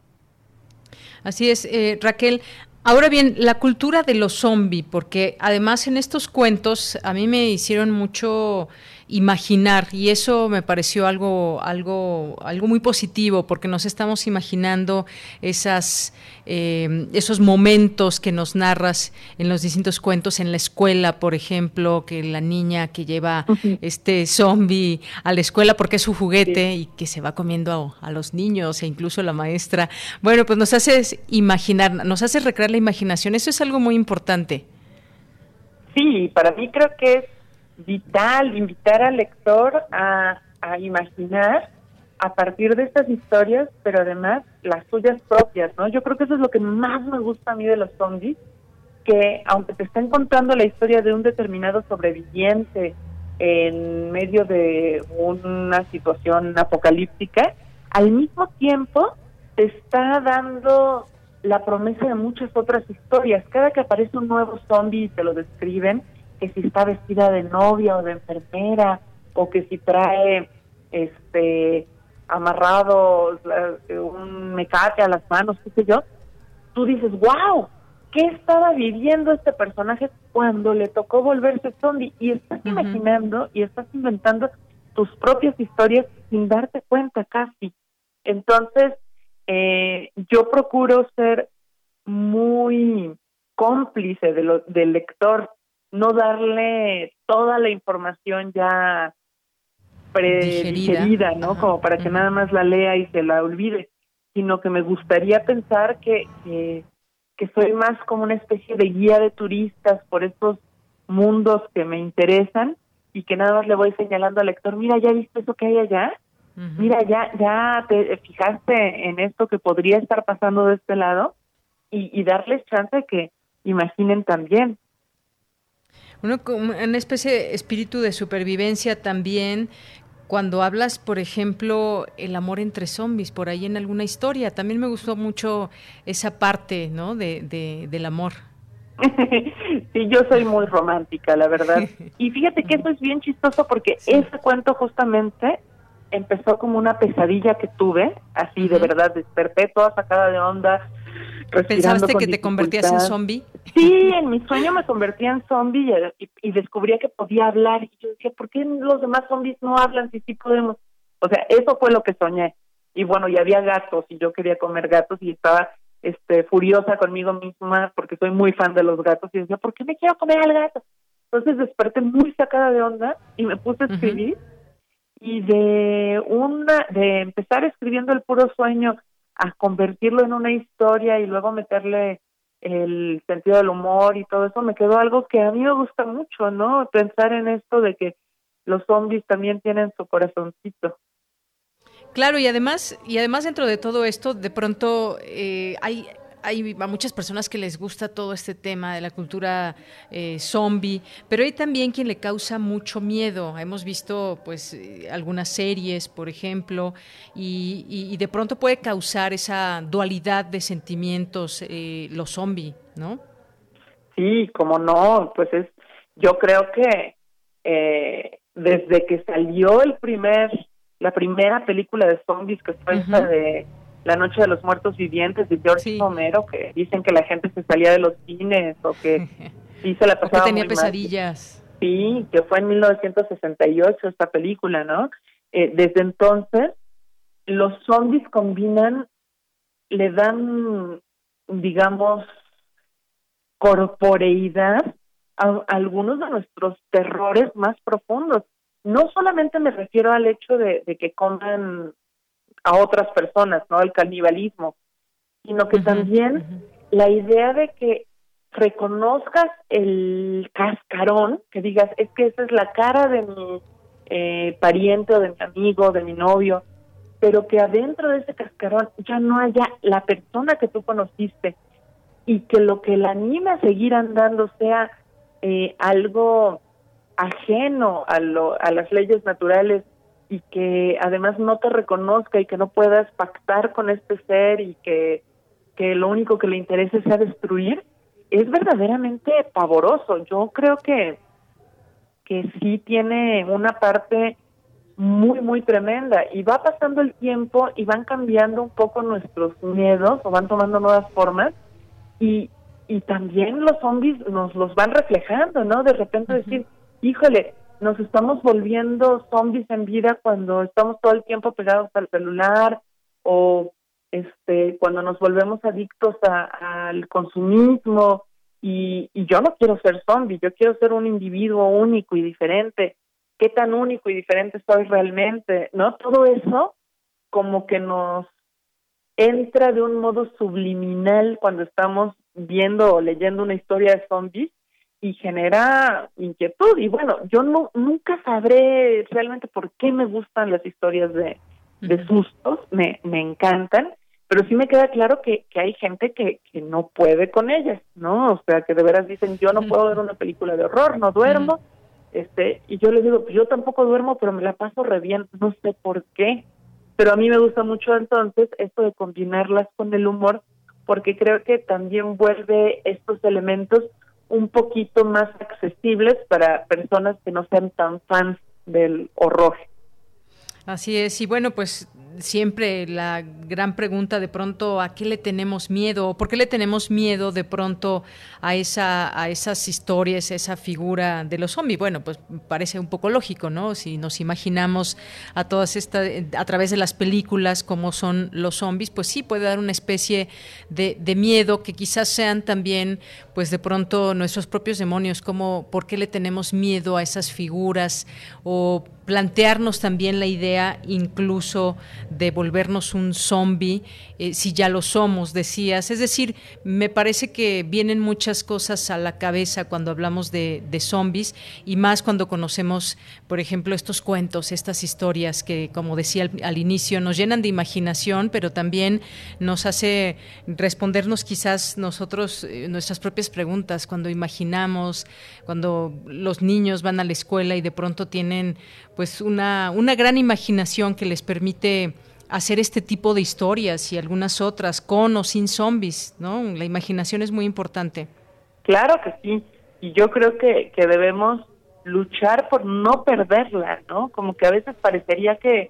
Así es, eh, Raquel. Ahora bien, la cultura de los zombies, porque además en estos cuentos a mí me hicieron mucho imaginar. Y eso me pareció algo algo algo muy positivo porque nos estamos imaginando esas eh, esos momentos que nos narras en los distintos cuentos en la escuela por ejemplo que la niña que lleva este zombie a la escuela porque es su juguete y que se va comiendo a, a, los niños e incluso la maestra. Bueno pues nos hace imaginar nos hace recrear la imaginación. Eso es algo muy importante. Sí para mí creo que es vital invitar al lector a, imaginar a partir de estas historias, pero además las suyas propias, ¿no? Yo creo que eso es lo que más me gusta a mí de los zombies, que aunque te estén contando la historia de un determinado sobreviviente en medio de una situación apocalíptica, al mismo tiempo te está dando la promesa de muchas otras historias. Cada que aparece un nuevo zombie y te lo describen, que si está vestida de novia o de enfermera o que si trae este amarrado un mecate a las manos, qué sé yo, tú dices, wow, ¿qué estaba viviendo este personaje cuando le tocó volverse zombie? Y estás imaginando y estás inventando tus propias historias sin darte cuenta casi. Entonces, eh, yo procuro ser muy cómplice de lo, del lector no darle toda la información ya predigerida, ¿no? Como para que nada más la lea y se la olvide, sino que me gustaría pensar que, que, soy más como una especie de guía de turistas por estos mundos que me interesan y que nada más le voy señalando al lector, mira, ¿ya viste eso que hay allá? Mira, ya, ya te fijaste en esto que podría estar pasando de este lado y, y darles chance de que imaginen también. Uno, una especie de espíritu de supervivencia también cuando hablas, por ejemplo, el amor entre zombies, por ahí en alguna historia. También me gustó mucho esa parte, ¿no? De, del amor. sí, yo soy muy romántica, la verdad. Y fíjate que eso es bien chistoso porque ese cuento justamente empezó como una pesadilla que tuve, así de verdad, desperté toda sacada de onda, ¿Pensaste que te convertías en zombie? Sí, en mi sueño me convertía en zombie y, descubría que podía hablar. Y yo decía, ¿por qué los demás zombies no hablan si sí podemos? O sea, eso fue lo que soñé. Y bueno, y había gatos y yo quería comer gatos y estaba este furiosa conmigo misma porque soy muy fan de los gatos y decía, ¿por qué me quiero comer al gato? Entonces desperté muy sacada de onda y me puse a escribir y de una de empezar escribiendo el puro sueño a convertirlo en una historia y luego meterle el sentido del humor y todo eso, me quedó algo que a mí me gusta mucho, ¿no? Pensar en esto de que los zombies también tienen su corazoncito. Claro, y además, y además dentro de todo esto, de pronto eh, hay hay a muchas personas que les gusta todo este tema de la cultura eh, zombie, pero hay también quien le causa mucho miedo. Hemos visto pues eh, algunas series, por ejemplo, y, de pronto puede causar esa dualidad de sentimientos eh, los zombies, ¿no? Sí, como no, pues es, yo creo que eh, desde que salió el primer, la primera película de zombies que fue esta de la Noche de los Muertos Vivientes de George Romero, que dicen que la gente se salía de los cines o que sí se la pasaba. que tenía pesadillas. Sí, que fue en 1968 esta película, ¿no? Eh, desde entonces, los zombies combinan, le dan, digamos, corporeidad a algunos de nuestros terrores más profundos. No solamente me refiero al hecho de, de que coman a otras personas, ¿no? El canibalismo, sino que también la idea de que reconozcas el cascarón, que digas, es que esa es la cara de mi eh, pariente o de mi amigo, de mi novio, pero que adentro de ese cascarón ya no haya la persona que tú conociste y que lo que la anima a seguir andando sea eh, algo ajeno a, lo, a las leyes naturales y que además no te reconozca y que no puedas pactar con este ser y que, que lo único que le interese sea destruir, es verdaderamente pavoroso. Yo creo que, que sí tiene una parte muy, muy tremenda. Y va pasando el tiempo y van cambiando un poco nuestros miedos o van tomando nuevas formas. Y, y también los zombies nos los van reflejando, ¿no? De repente decir, híjole, nos estamos volviendo zombies en vida cuando estamos todo el tiempo pegados al celular o este cuando nos volvemos adictos al consumismo y, y yo no quiero ser zombie, yo quiero ser un individuo único y diferente. ¿Qué tan único y diferente soy realmente? ¿No? Todo eso como que nos entra de un modo subliminal cuando estamos viendo o leyendo una historia de zombies y genera inquietud. Y bueno, yo no nunca sabré realmente por qué me gustan las historias de, de sustos, me, me encantan, pero sí me queda claro que, que hay gente que, que no puede con ellas, ¿no? O sea, que de veras dicen, yo no puedo ver una película de horror, no duermo, este y yo les digo, pues yo tampoco duermo, pero me la paso re bien, no sé por qué, pero a mí me gusta mucho entonces esto de combinarlas con el humor, porque creo que también vuelve estos elementos un poquito más accesibles para personas que no sean tan fans del horror. Así es, y bueno, pues siempre la gran pregunta de pronto a qué le tenemos miedo o por qué le tenemos miedo de pronto a esa a esas historias, a esa figura de los zombies. Bueno, pues parece un poco lógico, ¿no? Si nos imaginamos a todas estas a través de las películas cómo son los zombies, pues sí puede dar una especie de, de miedo que quizás sean también pues de pronto nuestros propios demonios, como por qué le tenemos miedo a esas figuras o plantearnos también la idea incluso de volvernos un zombie, eh, si ya lo somos, decías. Es decir, me parece que vienen muchas cosas a la cabeza cuando hablamos de, de zombies y más cuando conocemos, por ejemplo, estos cuentos, estas historias que, como decía al, inicio, nos llenan de imaginación, pero también nos hace respondernos quizás nosotros eh, nuestras propias preguntas cuando imaginamos, cuando los niños van a la escuela y de pronto tienen pues una, una gran imaginación que les permite hacer este tipo de historias y algunas otras, con o sin zombies, ¿no? La imaginación es muy importante. Claro que sí, y yo creo que, que debemos luchar por no perderla, ¿no? Como que a veces parecería que,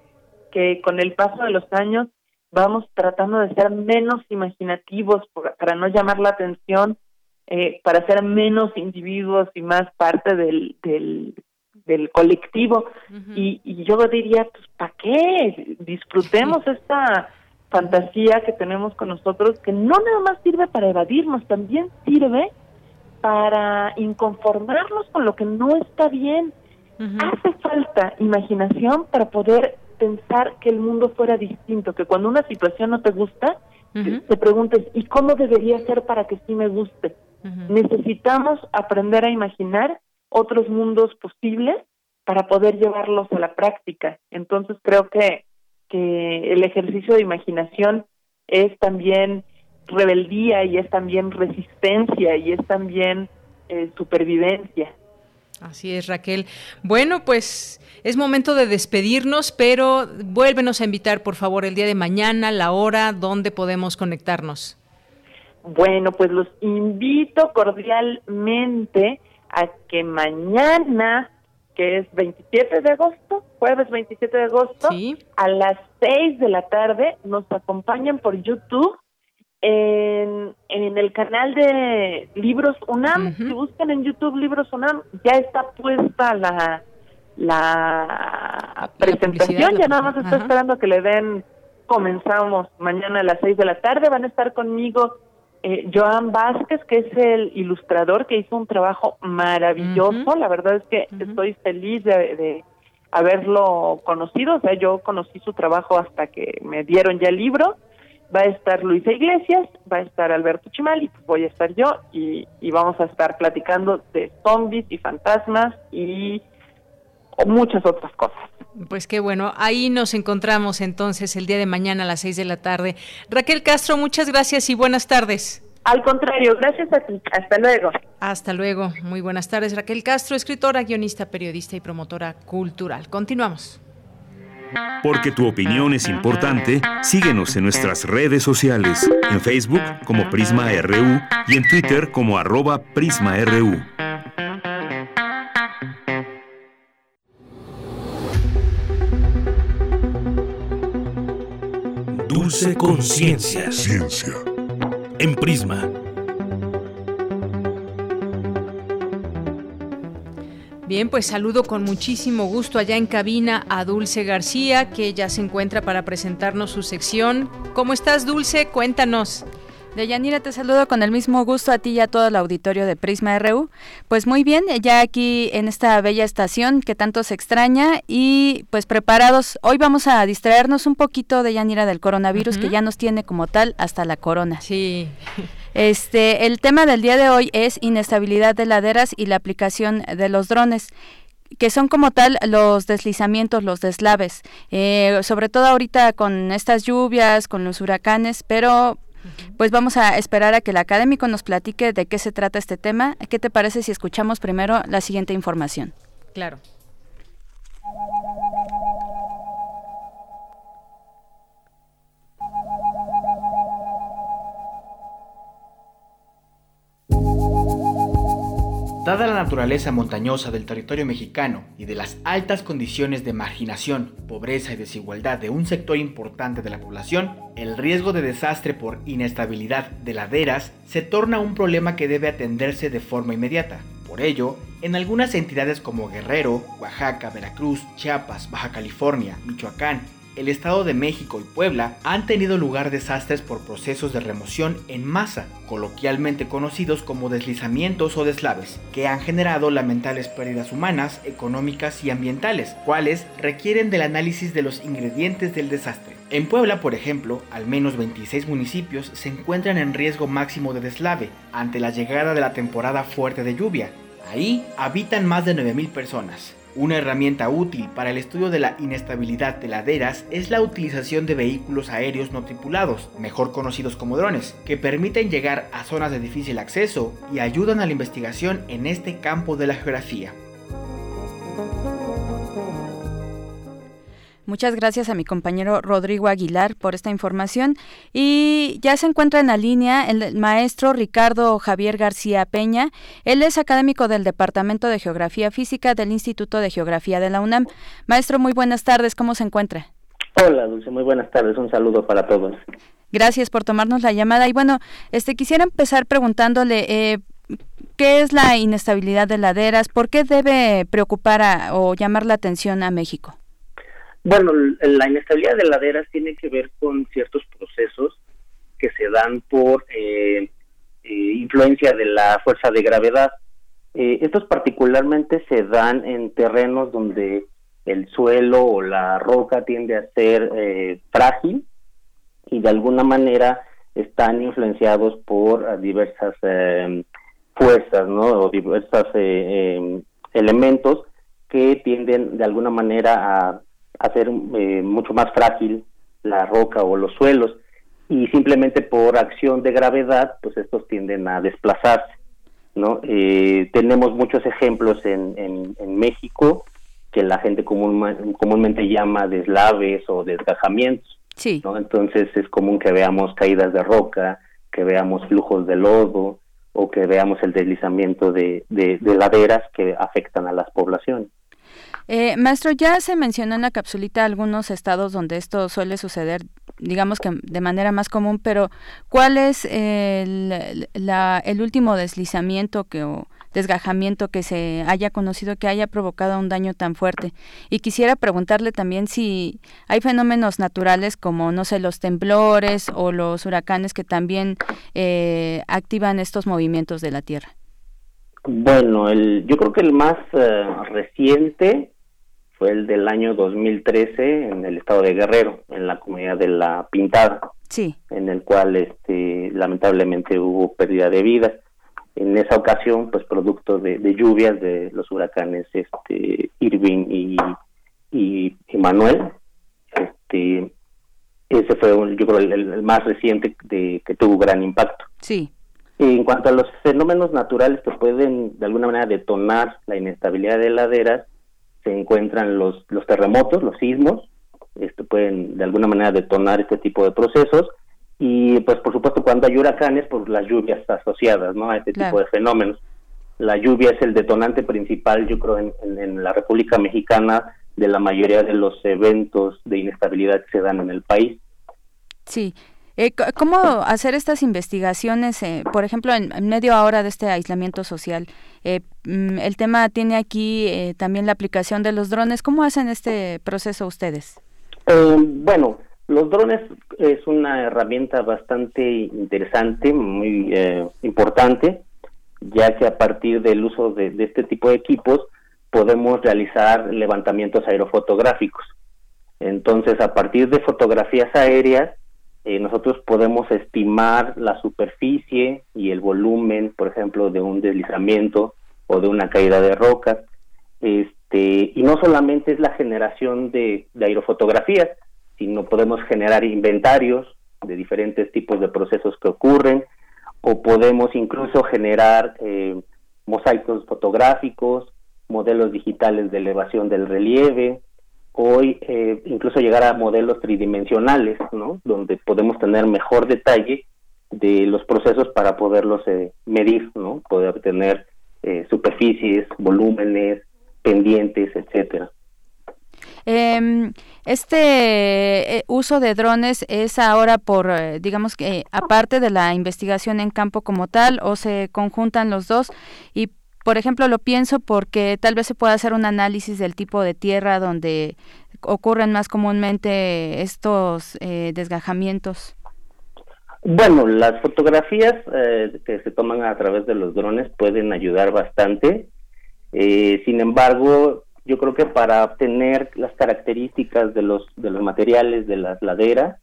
que con el paso de los años vamos tratando de ser menos imaginativos para no llamar la atención, eh, para ser menos individuos y más parte del, del del colectivo. Y, y, yo diría pues para qué disfrutemos esta fantasía que tenemos con nosotros que no nada más sirve para evadirnos también sirve para inconformarnos con lo que no está bien. Hace falta imaginación para poder pensar que el mundo fuera distinto que cuando una situación no te gusta te preguntes y cómo debería ser para que sí me guste necesitamos aprender a imaginar otros mundos posibles para poder llevarlos a la práctica. Entonces creo que, que el ejercicio de imaginación es también rebeldía y es también resistencia y es también eh, supervivencia. Así es, Raquel. Bueno, pues es momento de despedirnos, pero vuélvenos a invitar, por favor, el día de mañana, la hora, donde podemos conectarnos. Bueno, pues los invito cordialmente a que mañana, que es 27 de agosto, jueves 27 de agosto, a las 6 de la tarde, nos acompañen por YouTube en, en el canal de Libros UNAM. Si buscan en YouTube Libros UNAM, ya está puesta la, la presentación, ya nada más está esperando que le den. Comenzamos mañana a las 6 de la tarde, van a estar conmigo eh, Joan Vázquez, que es el ilustrador que hizo un trabajo maravilloso. La verdad es que estoy feliz de, haberlo conocido. O sea, yo conocí su trabajo hasta que me dieron ya el libro. va a estar Luisa Iglesias, va a estar Alberto Chimal y voy a estar yo y, vamos a estar platicando de zombies y fantasmas y muchas otras cosas. Pues qué bueno, ahí nos encontramos entonces el día de mañana a las seis de la tarde. Raquel Castro, muchas gracias y buenas tardes. Al contrario, gracias a ti. Hasta luego. Hasta luego. Muy buenas tardes, Raquel Castro, escritora, guionista, periodista y promotora cultural. Continuamos. Porque tu opinión es importante, síguenos en nuestras redes sociales, en Facebook como Prisma RU y en Twitter como arroba PrismaRU. Dulce Conciencia. Ciencia. En Prisma Bien, pues saludo con muchísimo gusto allá en cabina a Dulce García, que ya se encuentra para presentarnos su sección. ¿Cómo estás, Dulce? Cuéntanos. Deyanira, te saludo con el mismo gusto a ti y a todo el auditorio de Prisma RU. Pues muy bien, ya aquí en esta bella estación que tanto se extraña y pues preparados. Hoy vamos a distraernos un poquito, Deyanira, del coronavirus que ya nos tiene como tal hasta la corona. Sí. Este, el tema del día de hoy es inestabilidad de laderas y la aplicación de los drones que son como tal los deslizamientos, los deslaves, eh, sobre todo ahorita con estas lluvias, con los huracanes, pero pues vamos a esperar a que el académico nos platique de qué se trata este tema. ¿Qué te parece si escuchamos primero la siguiente información? Claro. Dada la naturaleza montañosa del territorio mexicano y de las altas condiciones de marginación, pobreza y desigualdad de un sector importante de la población, el riesgo de desastre por inestabilidad de laderas se torna un problema que debe atenderse de forma inmediata. Por ello, en algunas entidades como Guerrero, Oaxaca, Veracruz, Chiapas, Baja California, Michoacán el Estado de México y Puebla han tenido lugar desastres por procesos de remoción en masa, coloquialmente conocidos como deslizamientos o deslaves, que han generado lamentables pérdidas humanas, económicas y ambientales, cuales requieren del análisis de los ingredientes del desastre. En Puebla, por ejemplo, al menos 26 municipios se encuentran en riesgo máximo de deslave ante la llegada de la temporada fuerte de lluvia. Ahí habitan más de 9.000 personas. Una herramienta útil para el estudio de la inestabilidad de laderas es la utilización de vehículos aéreos no tripulados, mejor conocidos como drones, que permiten llegar a zonas de difícil acceso y ayudan a la investigación en este campo de la geografía. Muchas gracias a mi compañero Rodrigo Aguilar por esta información. Y ya se encuentra en la línea el maestro Ricardo Javier García Peña. Él es académico del Departamento de Geografía Física del Instituto de Geografía de la UNAM. Maestro, muy buenas tardes. ¿Cómo se encuentra? Hola, Dulce. Muy buenas tardes. Un saludo para todos. Gracias por tomarnos la llamada. Y bueno, este quisiera empezar preguntándole. Eh, ¿Qué es la inestabilidad de laderas? ¿Por qué debe preocupar o llamar la atención a México? Bueno, la inestabilidad de laderas tiene que ver con ciertos procesos que se dan por eh, eh, influencia de la fuerza de gravedad. Eh, estos particularmente se dan en terrenos donde el suelo o la roca tiende a ser frágil y de alguna manera están influenciados por diversas fuerzas, ¿no? O diversos elementos que tienden de alguna manera a hacer eh, mucho más frágil la roca o los suelos y simplemente por acción de gravedad pues estos tienden a desplazarse no eh, tenemos muchos ejemplos en, en, México que la gente comúnmente llama deslaves o desgajamientos sí. ¿no? entonces es común que veamos caídas de roca que veamos flujos de lodo o que veamos el deslizamiento de, de laderas que afectan a las poblaciones eh, maestro, ya se mencionó en la capsulita algunos estados donde esto suele suceder, digamos que de manera más común, pero ¿cuál es el, el último deslizamiento que, o desgajamiento que se haya conocido que haya provocado un daño tan fuerte? Y quisiera preguntarle también si hay fenómenos naturales como, no sé, los temblores o los huracanes que también eh, activan estos movimientos de la Tierra. Bueno, el, yo creo que el más eh, reciente fue el del año 2013 en el estado de Guerrero, en la comunidad de La Pintada. Sí. En el cual este, lamentablemente hubo pérdida de vidas. En esa ocasión, pues producto de, lluvias de los huracanes este, Irving y, y, Manuel, este, ese fue, yo creo, el, más reciente de, que tuvo gran impacto. Sí. En cuanto a los fenómenos naturales que pueden de alguna manera detonar la inestabilidad de laderas, se encuentran los, los terremotos, los sismos, este, pueden de alguna manera detonar este tipo de procesos y pues por supuesto cuando hay huracanes, pues las lluvias asociadas ¿no? a este tipo de fenómenos. La lluvia es el detonante principal, yo creo, en, la República Mexicana de la mayoría de los eventos de inestabilidad que se dan en el país. Sí, eh, ¿Cómo hacer estas investigaciones, eh, por ejemplo, en, medio ahora de este aislamiento social? Eh, mm, el tema tiene aquí también la aplicación de los drones. ¿Cómo hacen este proceso ustedes? bueno, los drones es una herramienta bastante interesante, muy importante, ya que a partir del uso de este tipo de equipos podemos realizar levantamientos aerofotográficos. Entonces, a partir de fotografías aéreas, eh, nosotros podemos estimar la superficie y el volumen, por ejemplo, de un deslizamiento o de una caída de rocas. Este, y no solamente es la generación de, aerofotografías, sino podemos generar inventarios de diferentes tipos de procesos que ocurren, o podemos incluso generar eh, mosaicos fotográficos, modelos digitales de elevación del relieve, hoy eh, incluso llegar a modelos tridimensionales, ¿no? Donde podemos tener mejor detalle de los procesos para poderlos eh, medir, ¿no? Poder tener eh, superficies, volúmenes, pendientes, etcétera. Em, este uso de drones es ahora por, digamos que, aparte de la investigación en campo como tal, o se conjuntan los dos y por ejemplo, lo pienso porque tal vez se pueda hacer un análisis del tipo de tierra donde ocurren más comúnmente estos eh, desgajamientos. Bueno, las fotografías eh, que se toman a través de los drones pueden ayudar bastante. Eh, sin embargo, yo creo que para obtener las características de los de los materiales de las laderas,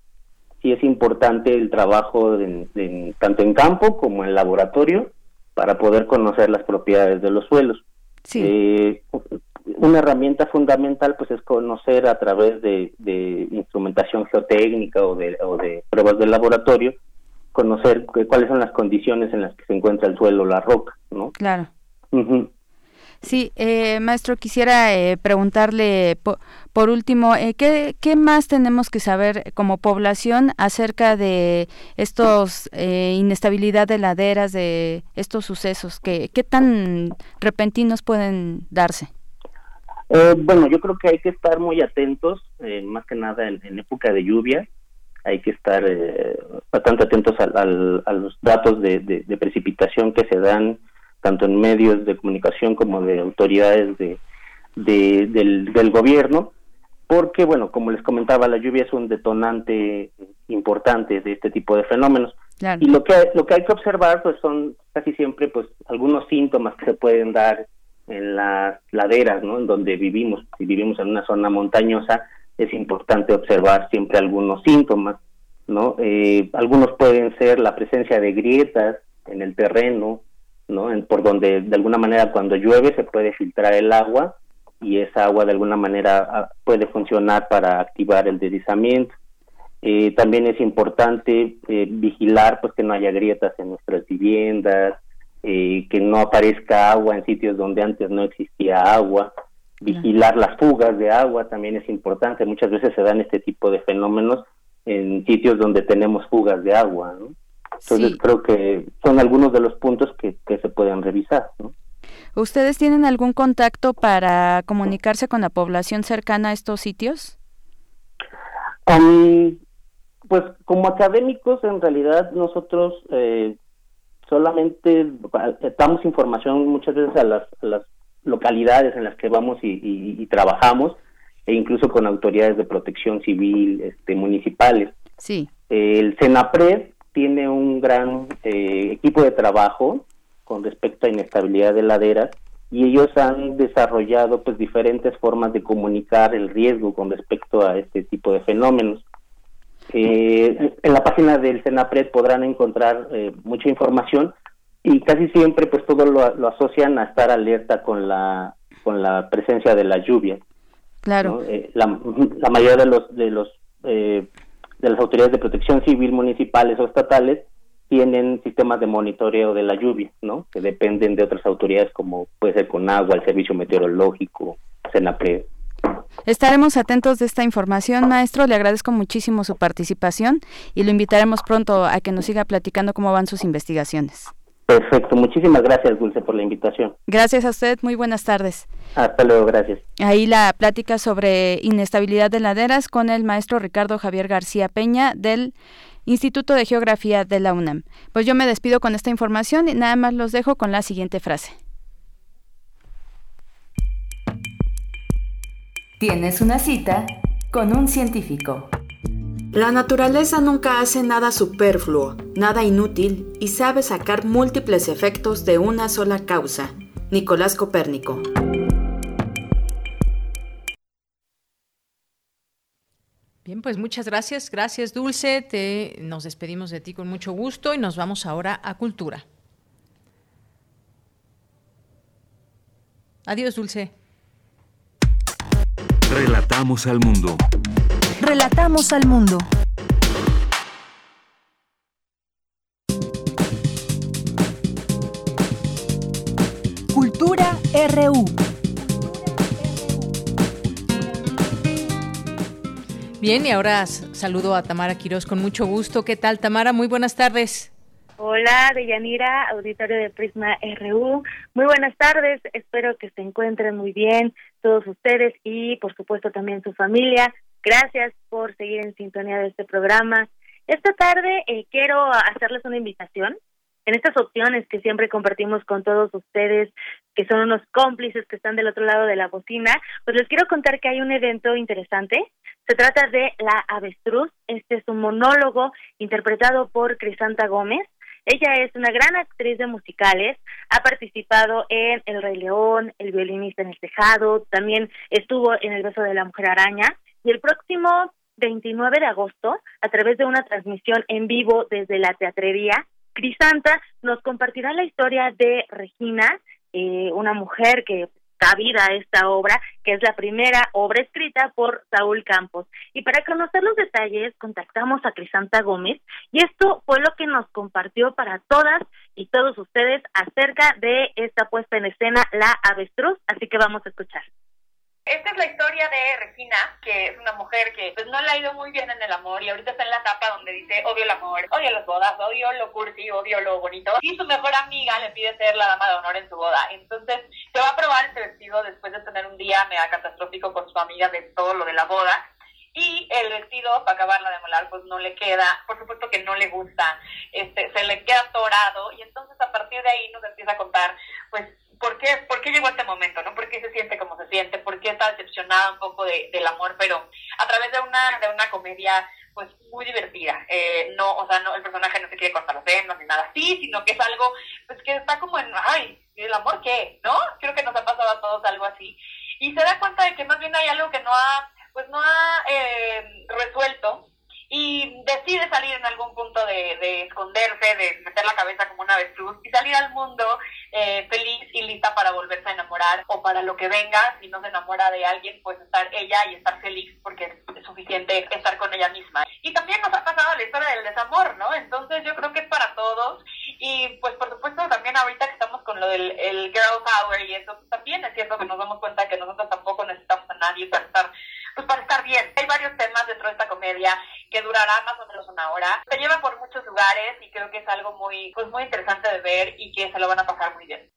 sí es importante el trabajo tanto en campo como en laboratorio para poder conocer las propiedades de los suelos. Eh, una herramienta fundamental pues es conocer a través de, instrumentación geotécnica o de, o de pruebas de laboratorio, conocer cuáles son las condiciones en las que se encuentra el suelo, la roca, ¿no? Claro. Sí, eh, maestro, quisiera eh, preguntarle por, último, eh, ¿qué, ¿qué, más tenemos que saber como población acerca de estos inestabilidad de laderas, de estos sucesos? ¿Qué, qué tan repentinos pueden darse? bueno, yo creo que hay que estar muy atentos, más que nada en, época de lluvia, hay que estar bastante atentos a, los datos de, de precipitación que se dan tanto en medios de comunicación como de autoridades de, del, gobierno, porque, bueno, como les comentaba, la lluvia es un detonante importante de este tipo de fenómenos. Y lo que, lo que hay que observar, pues son casi siempre, pues, algunos síntomas que se pueden dar en las laderas, ¿no? En donde vivimos. Si vivimos en una zona montañosa, es importante observar siempre algunos síntomas, ¿no? Eh, algunos pueden ser la presencia de grietas en el terreno, ¿no? por donde de alguna manera cuando llueve se puede filtrar el agua y esa agua de alguna manera ah, puede funcionar para activar el deslizamiento. Eh, también es importante eh, vigilar pues que no haya grietas en nuestras viviendas, eh, que no aparezca agua en sitios donde antes no existía agua. Vigilar las fugas de agua también es importante. Muchas veces se dan este tipo de fenómenos en sitios donde tenemos fugas de agua. ¿no? Entonces creo que son algunos de los puntos que, se pueden revisar. ¿Ustedes tienen algún contacto para comunicarse con la población cercana a estos sitios? pues como académicos en realidad nosotros eh, solamente damos información muchas veces a las, localidades en las que vamos y, trabajamos e incluso con autoridades de protección civil este, municipales. Sí. el CENAPRED tiene un gran eh, equipo de trabajo con respecto a inestabilidad de laderas y ellos han desarrollado pues diferentes formas de comunicar el riesgo con respecto a este tipo de fenómenos. Eh, en la página del Senapred podrán encontrar eh, mucha información y casi siempre pues todo lo, asocian a estar alerta con la con la presencia de la lluvia. Claro. Eh, la, la, mayoría de los de los de las autoridades de protección civil municipales o estatales tienen sistemas de monitoreo de la lluvia, ¿no? Que dependen de otras autoridades como puede ser con agua, el Servicio Meteorológico, Senapred. Estaremos atentos de esta información, maestro. Le agradezco muchísimo su participación y lo invitaremos pronto a que nos siga platicando cómo van sus investigaciones. Perfecto, muchísimas gracias, Dulce, por la invitación. Gracias a usted, muy buenas tardes. Hasta luego, gracias. Ahí la plática sobre inestabilidad de laderas con el maestro Ricardo Javier García Peña del Instituto de Geografía de la UNAM. Pues yo me despido con esta información y nada más los dejo con la siguiente frase. Tienes una cita con un científico. La naturaleza nunca hace nada superfluo, nada inútil y sabe sacar múltiples efectos de una sola causa. Nicolás Copérnico. Bien, pues muchas gracias. Gracias, Dulce. Te, nos despedimos de ti con mucho gusto y nos vamos ahora a Cultura. Adiós, Dulce. Relatamos al mundo. Relatamos al mundo. Cultura RU. Bien, y ahora saludo a Tamara Quiroz con mucho gusto. ¿Qué tal, Tamara? Muy buenas tardes. Hola, Deyanira, auditorio de Prisma RU. Muy buenas tardes, espero que se encuentren muy bien todos ustedes y por supuesto también su familia. Gracias por seguir en sintonía de este programa. Esta tarde eh, quiero hacerles una invitación en estas opciones que siempre compartimos con todos ustedes, que son unos cómplices que están del otro lado de la bocina, pues les quiero contar que hay un evento interesante. Se trata de La Avestruz. Este es un monólogo interpretado por Crisanta Gómez. Ella es una gran actriz de musicales, ha participado en El Rey León, El violinista en el tejado, también estuvo en El beso de la mujer araña y el próximo 29 de agosto, a través de una transmisión en vivo desde la teatrería, Crisanta nos compartirá la historia de Regina, eh, una mujer que da vida a esta obra, que es la primera obra escrita por Saúl Campos. Y para conocer los detalles, contactamos a Crisanta Gómez y esto fue lo que nos compartió para todas y todos ustedes acerca de esta puesta en escena, La Avestruz. Así que vamos a escuchar. Esta es la historia de Regina, que es una mujer que pues no le ha ido muy bien en el amor y ahorita está en la etapa donde dice odio el amor, odio las bodas, odio lo cursi, odio lo bonito. Y su mejor amiga le pide ser la dama de honor en su boda. Entonces se va a probar este vestido después de tener un día mega catastrófico con su amiga de todo lo de la boda y el vestido para acabarla de molar pues no le queda, por supuesto que no le gusta, este, se le queda atorado y entonces a partir de ahí nos empieza a contar pues por qué, por qué llegó este momento, ¿no? ¿Por qué se siente como se siente? ¿Por qué está decepcionada un poco de, del amor? Pero a través de una, de una comedia pues muy divertida. Eh, no, o sea, no, el personaje no se quiere cortar los dedos ni nada así, sino que es algo pues que está como en, ay, ¿el amor qué? ¿No? Creo que nos ha pasado a todos algo así. Y se da cuenta de que más bien hay algo que no ha, pues no ha eh, resuelto y decide salir en algún punto de, de, esconderse, de meter la cabeza como una avestruz y salir al mundo eh, feliz y lista para volverse a enamorar o para lo que venga, si no se enamora de alguien, pues estar ella y estar feliz porque es suficiente estar con ella misma. Y también nos ha pasado la historia del desamor, ¿no? Entonces yo creo que es para todos y pues por supuesto también ahorita que estamos con lo del el girl power y eso, pues, también es cierto que nos damos cuenta que nosotros tampoco necesitamos a nadie para estar pues para estar bien. Hay varios temas dentro de esta comedia que durará más o menos una hora. Se lleva por muchos lugares y creo que es algo muy, pues muy interesante de ver y que se lo van a pasar muy bien.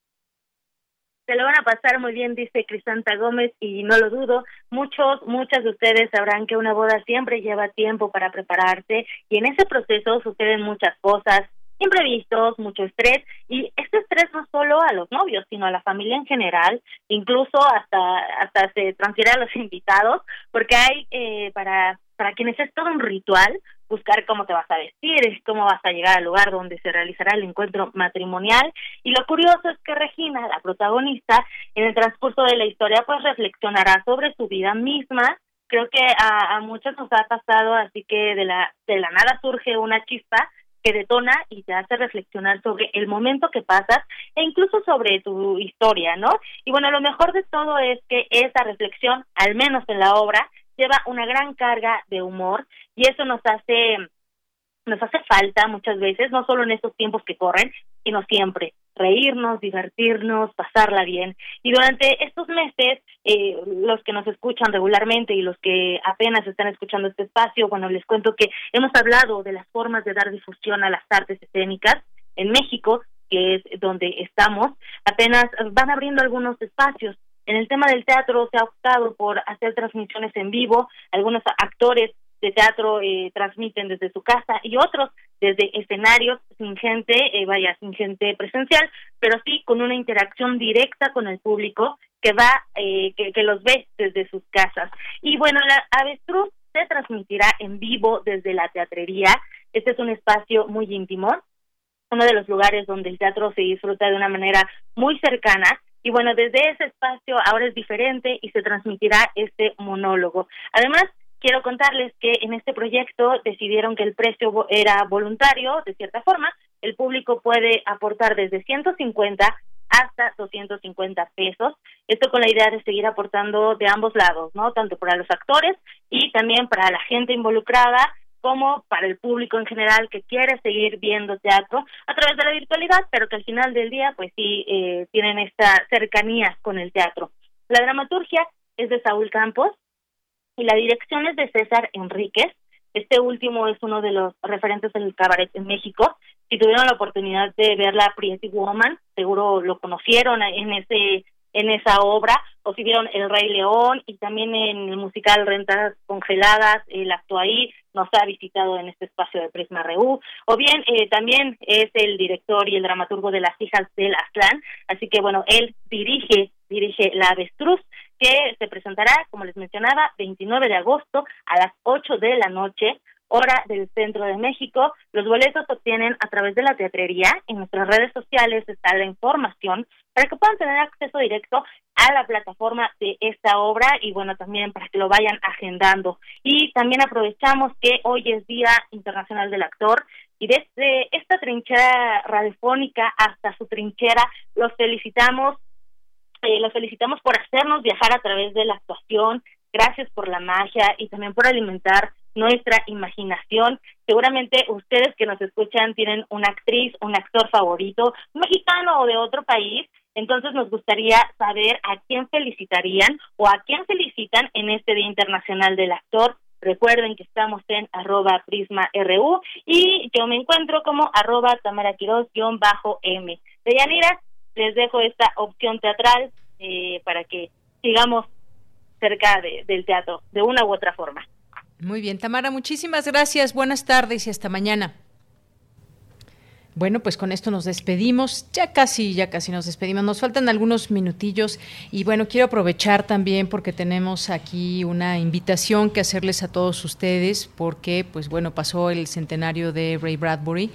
Se lo van a pasar muy bien, dice Crisanta Gómez, y no lo dudo. Muchos, muchas de ustedes sabrán que una boda siempre lleva tiempo para prepararse y en ese proceso suceden muchas cosas, imprevistos, mucho estrés y este estrés no solo a los novios, sino a la familia en general, incluso hasta hasta se transfiere a los invitados, porque hay eh, para para quienes es todo un ritual, buscar cómo te vas a vestir, cómo vas a llegar al lugar donde se realizará el encuentro matrimonial. Y lo curioso es que Regina, la protagonista, en el transcurso de la historia, pues reflexionará sobre su vida misma. Creo que a, a muchos nos ha pasado, así que de la, de la nada surge una chispa que detona y te hace reflexionar sobre el momento que pasas e incluso sobre tu historia, ¿no? Y bueno, lo mejor de todo es que esa reflexión, al menos en la obra, lleva una gran carga de humor y eso nos hace nos hace falta muchas veces, no solo en estos tiempos que corren, sino siempre reírnos, divertirnos, pasarla bien. Y durante estos meses, eh, los que nos escuchan regularmente y los que apenas están escuchando este espacio, bueno, les cuento que hemos hablado de las formas de dar difusión a las artes escénicas en México, que es donde estamos, apenas van abriendo algunos espacios. En el tema del teatro se ha optado por hacer transmisiones en vivo, algunos actores de teatro eh, transmiten desde su casa y otros desde escenarios sin gente, eh, vaya, sin gente presencial, pero sí con una interacción directa con el público que va, eh, que, que los ve desde sus casas. Y bueno, la avestruz se transmitirá en vivo desde la teatrería. Este es un espacio muy íntimo, uno de los lugares donde el teatro se disfruta de una manera muy cercana. Y bueno, desde ese espacio ahora es diferente y se transmitirá este monólogo. Además, quiero contarles que en este proyecto decidieron que el precio era voluntario, de cierta forma, el público puede aportar desde 150 hasta 250 pesos. Esto con la idea de seguir aportando de ambos lados, ¿no? Tanto para los actores y también para la gente involucrada como para el público en general que quiere seguir viendo teatro a través de la virtualidad, pero que al final del día, pues sí, eh, tienen esta cercanía con el teatro. La dramaturgia es de Saúl Campos, y la dirección es de César Enríquez. Este último es uno de los referentes del cabaret en México. Si tuvieron la oportunidad de ver la Pretty Woman, seguro lo conocieron en ese en esa obra, o si vieron El Rey León y también en el musical Rentas Congeladas, él actuó ahí, nos ha visitado en este espacio de Prisma Reú, o bien eh, también es el director y el dramaturgo de Las Hijas del Aztlán, así que bueno, él dirige, dirige La Avestruz, que se presentará, como les mencionaba, 29 de agosto a las 8 de la noche, hora del centro de México. Los boletos se obtienen a través de la teatrería. En nuestras redes sociales está la información para que puedan tener acceso directo a la plataforma de esta obra y bueno, también para que lo vayan agendando. Y también aprovechamos que hoy es Día Internacional del Actor y desde esta trinchera radiofónica hasta su trinchera los felicitamos eh, los felicitamos por hacernos viajar a través de la actuación, gracias por la magia y también por alimentar nuestra imaginación. Seguramente ustedes que nos escuchan tienen una actriz, un actor favorito, mexicano o de otro país, entonces nos gustaría saber a quién felicitarían o a quién felicitan en este Día Internacional del Actor. Recuerden que estamos en arroba prisma.ru y yo me encuentro como arroba tamaraquiros-m. Deyanira, les dejo esta opción teatral eh, para que sigamos cerca del teatro de una u otra forma. Muy bien, Tamara, muchísimas gracias. Buenas tardes y hasta mañana. Bueno, pues con esto nos despedimos. Ya casi, ya casi nos despedimos. Nos faltan algunos minutillos y bueno, quiero aprovechar también porque tenemos aquí una invitación que hacerles a todos ustedes porque, pues bueno, pasó el centenario de Ray Bradbury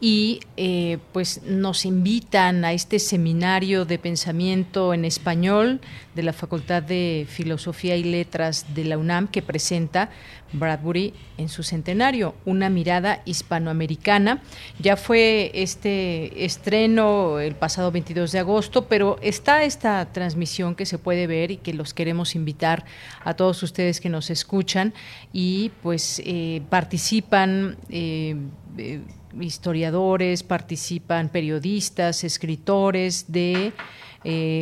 y eh, pues nos invitan a este seminario de pensamiento en español de la Facultad de Filosofía y Letras de la UNAM que presenta Bradbury en su centenario, una mirada hispanoamericana. Ya fue este estreno el pasado 22 de agosto, pero está esta transmisión que se puede ver y que los queremos invitar a todos ustedes que nos escuchan y pues eh, participan. Eh, eh, historiadores, participan periodistas, escritores de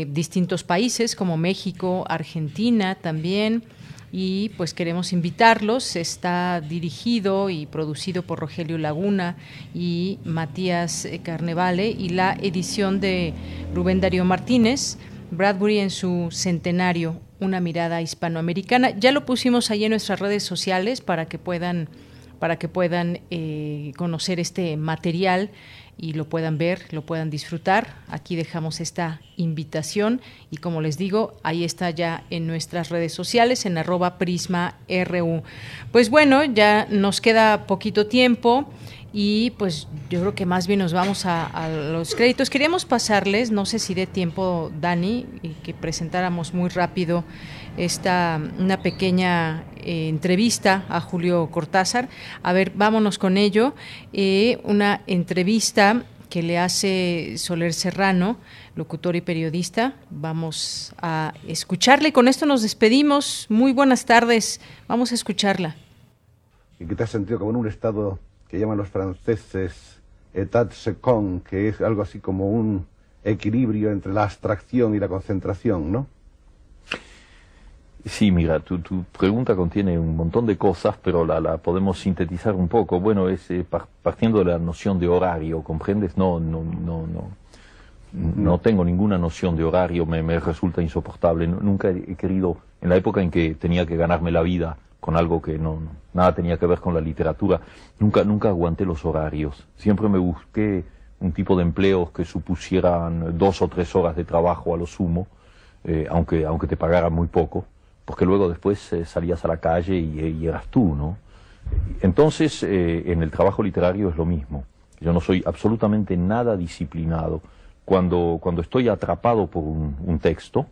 distintos países como México, Argentina también, y pues queremos invitarlos. Está dirigido y producido por Rogelio Laguna y Matías Carnevale y la edición de Rubén Darío Martínez. Bradbury en su centenario, una mirada hispanoamericana. Ya lo pusimos ahí en nuestras redes sociales para que puedan para que puedan eh, conocer este material y lo puedan ver, lo puedan disfrutar. Aquí dejamos esta invitación y como les digo, ahí está ya en nuestras redes sociales, en arroba prisma RU. Pues bueno, ya nos queda poquito tiempo y pues yo creo que más bien nos vamos a, los créditos. Queríamos pasarles, no sé si dé tiempo, Dani, y que presentáramos muy rápido esta una pequeña eh, entrevista a Julio Cortázar. A ver, vámonos con ello. Eh, una entrevista que le hace Soler Serrano, locutor y periodista. Vamos a escucharle. Con esto nos despedimos. Muy buenas tardes. Vamos a escucharla. ¿Y qué te has sentido como en un estado que llaman los franceses état second, que es algo así como un equilibrio entre la abstracción y la concentración, ¿no? Sí, mira, tu, tu, pregunta contiene un montón de cosas, pero la, la podemos sintetizar un poco. Bueno, es eh, partiendo de la noción de horario, ¿comprendes? No, no, no, no. No tengo ninguna noción de horario, me, me resulta insoportable. Nunca he querido, en la época en que tenía que ganarme la vida con algo que no, nada tenía que ver con la literatura, nunca, nunca aguanté los horarios. Siempre me busqué un tipo de empleos que supusieran dos o tres horas de trabajo a lo sumo, eh, aunque, aunque te pagaran muy poco porque luego después eh, salías a la calle y, eras tú, ¿no? Entonces, eh, en el trabajo literario es lo mismo. Yo no soy absolutamente nada disciplinado. Cuando, cuando estoy atrapado por un, texto,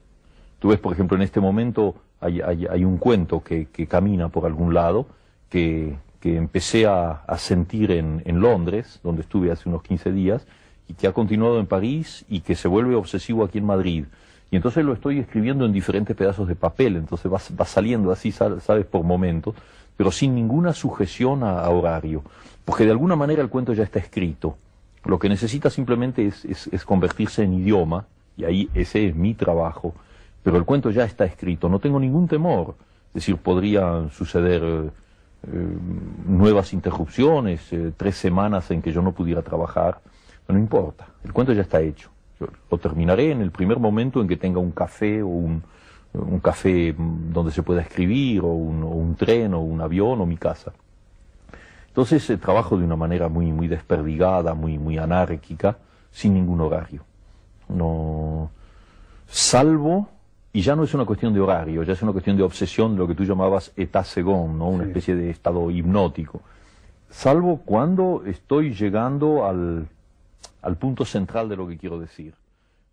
tú ves, por ejemplo, en este momento hay, un cuento que, camina por algún lado, que, que empecé a, sentir en, en, Londres, donde estuve hace unos 15 días, y que ha continuado en París y que se vuelve obsesivo aquí en Madrid. Y entonces lo estoy escribiendo en diferentes pedazos de papel, entonces va, saliendo así, sabes, por momentos, pero sin ninguna sujeción a, horario, porque de alguna manera el cuento ya está escrito. Lo que necesita simplemente es, es, convertirse en idioma, y ahí ese es mi trabajo, pero el cuento ya está escrito, no tengo ningún temor. Es decir, podrían suceder eh, nuevas interrupciones, eh, tres semanas en que yo no pudiera trabajar, no importa, el cuento ya está hecho lo terminaré en el primer momento en que tenga un café o un, un café donde se pueda escribir, o un, tren, o un avión, o mi casa. Entonces eh, trabajo de una manera muy, muy desperdigada, muy, muy anárquica, sin ningún horario. No, salvo, y ya no es una cuestión de horario, ya es una cuestión de obsesión, de lo que tú llamabas état second, ¿no? una especie de estado hipnótico. Salvo cuando estoy llegando al, al punto central de lo que quiero decir,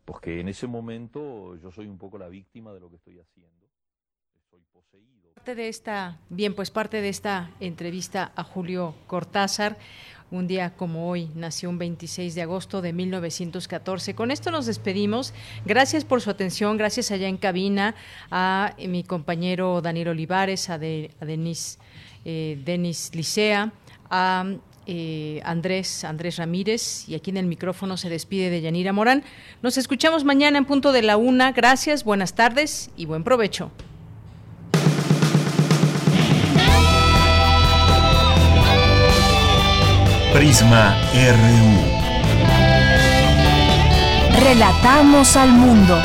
porque en ese momento yo soy un poco la víctima de lo que estoy haciendo. Poseído. Parte de esta, bien, pues parte de esta entrevista a Julio Cortázar. Un día como hoy nació un 26 de agosto de 1914. Con esto nos despedimos. Gracias por su atención, gracias allá en cabina a mi compañero Daniel Olivares, a, de, Denis, eh, Denis Licea, a eh, Andrés, Andrés Ramírez, y aquí en el micrófono se despide de Yanira Morán. Nos escuchamos mañana en punto de la una. Gracias, buenas tardes y buen provecho. Prisma RU. Relatamos al mundo.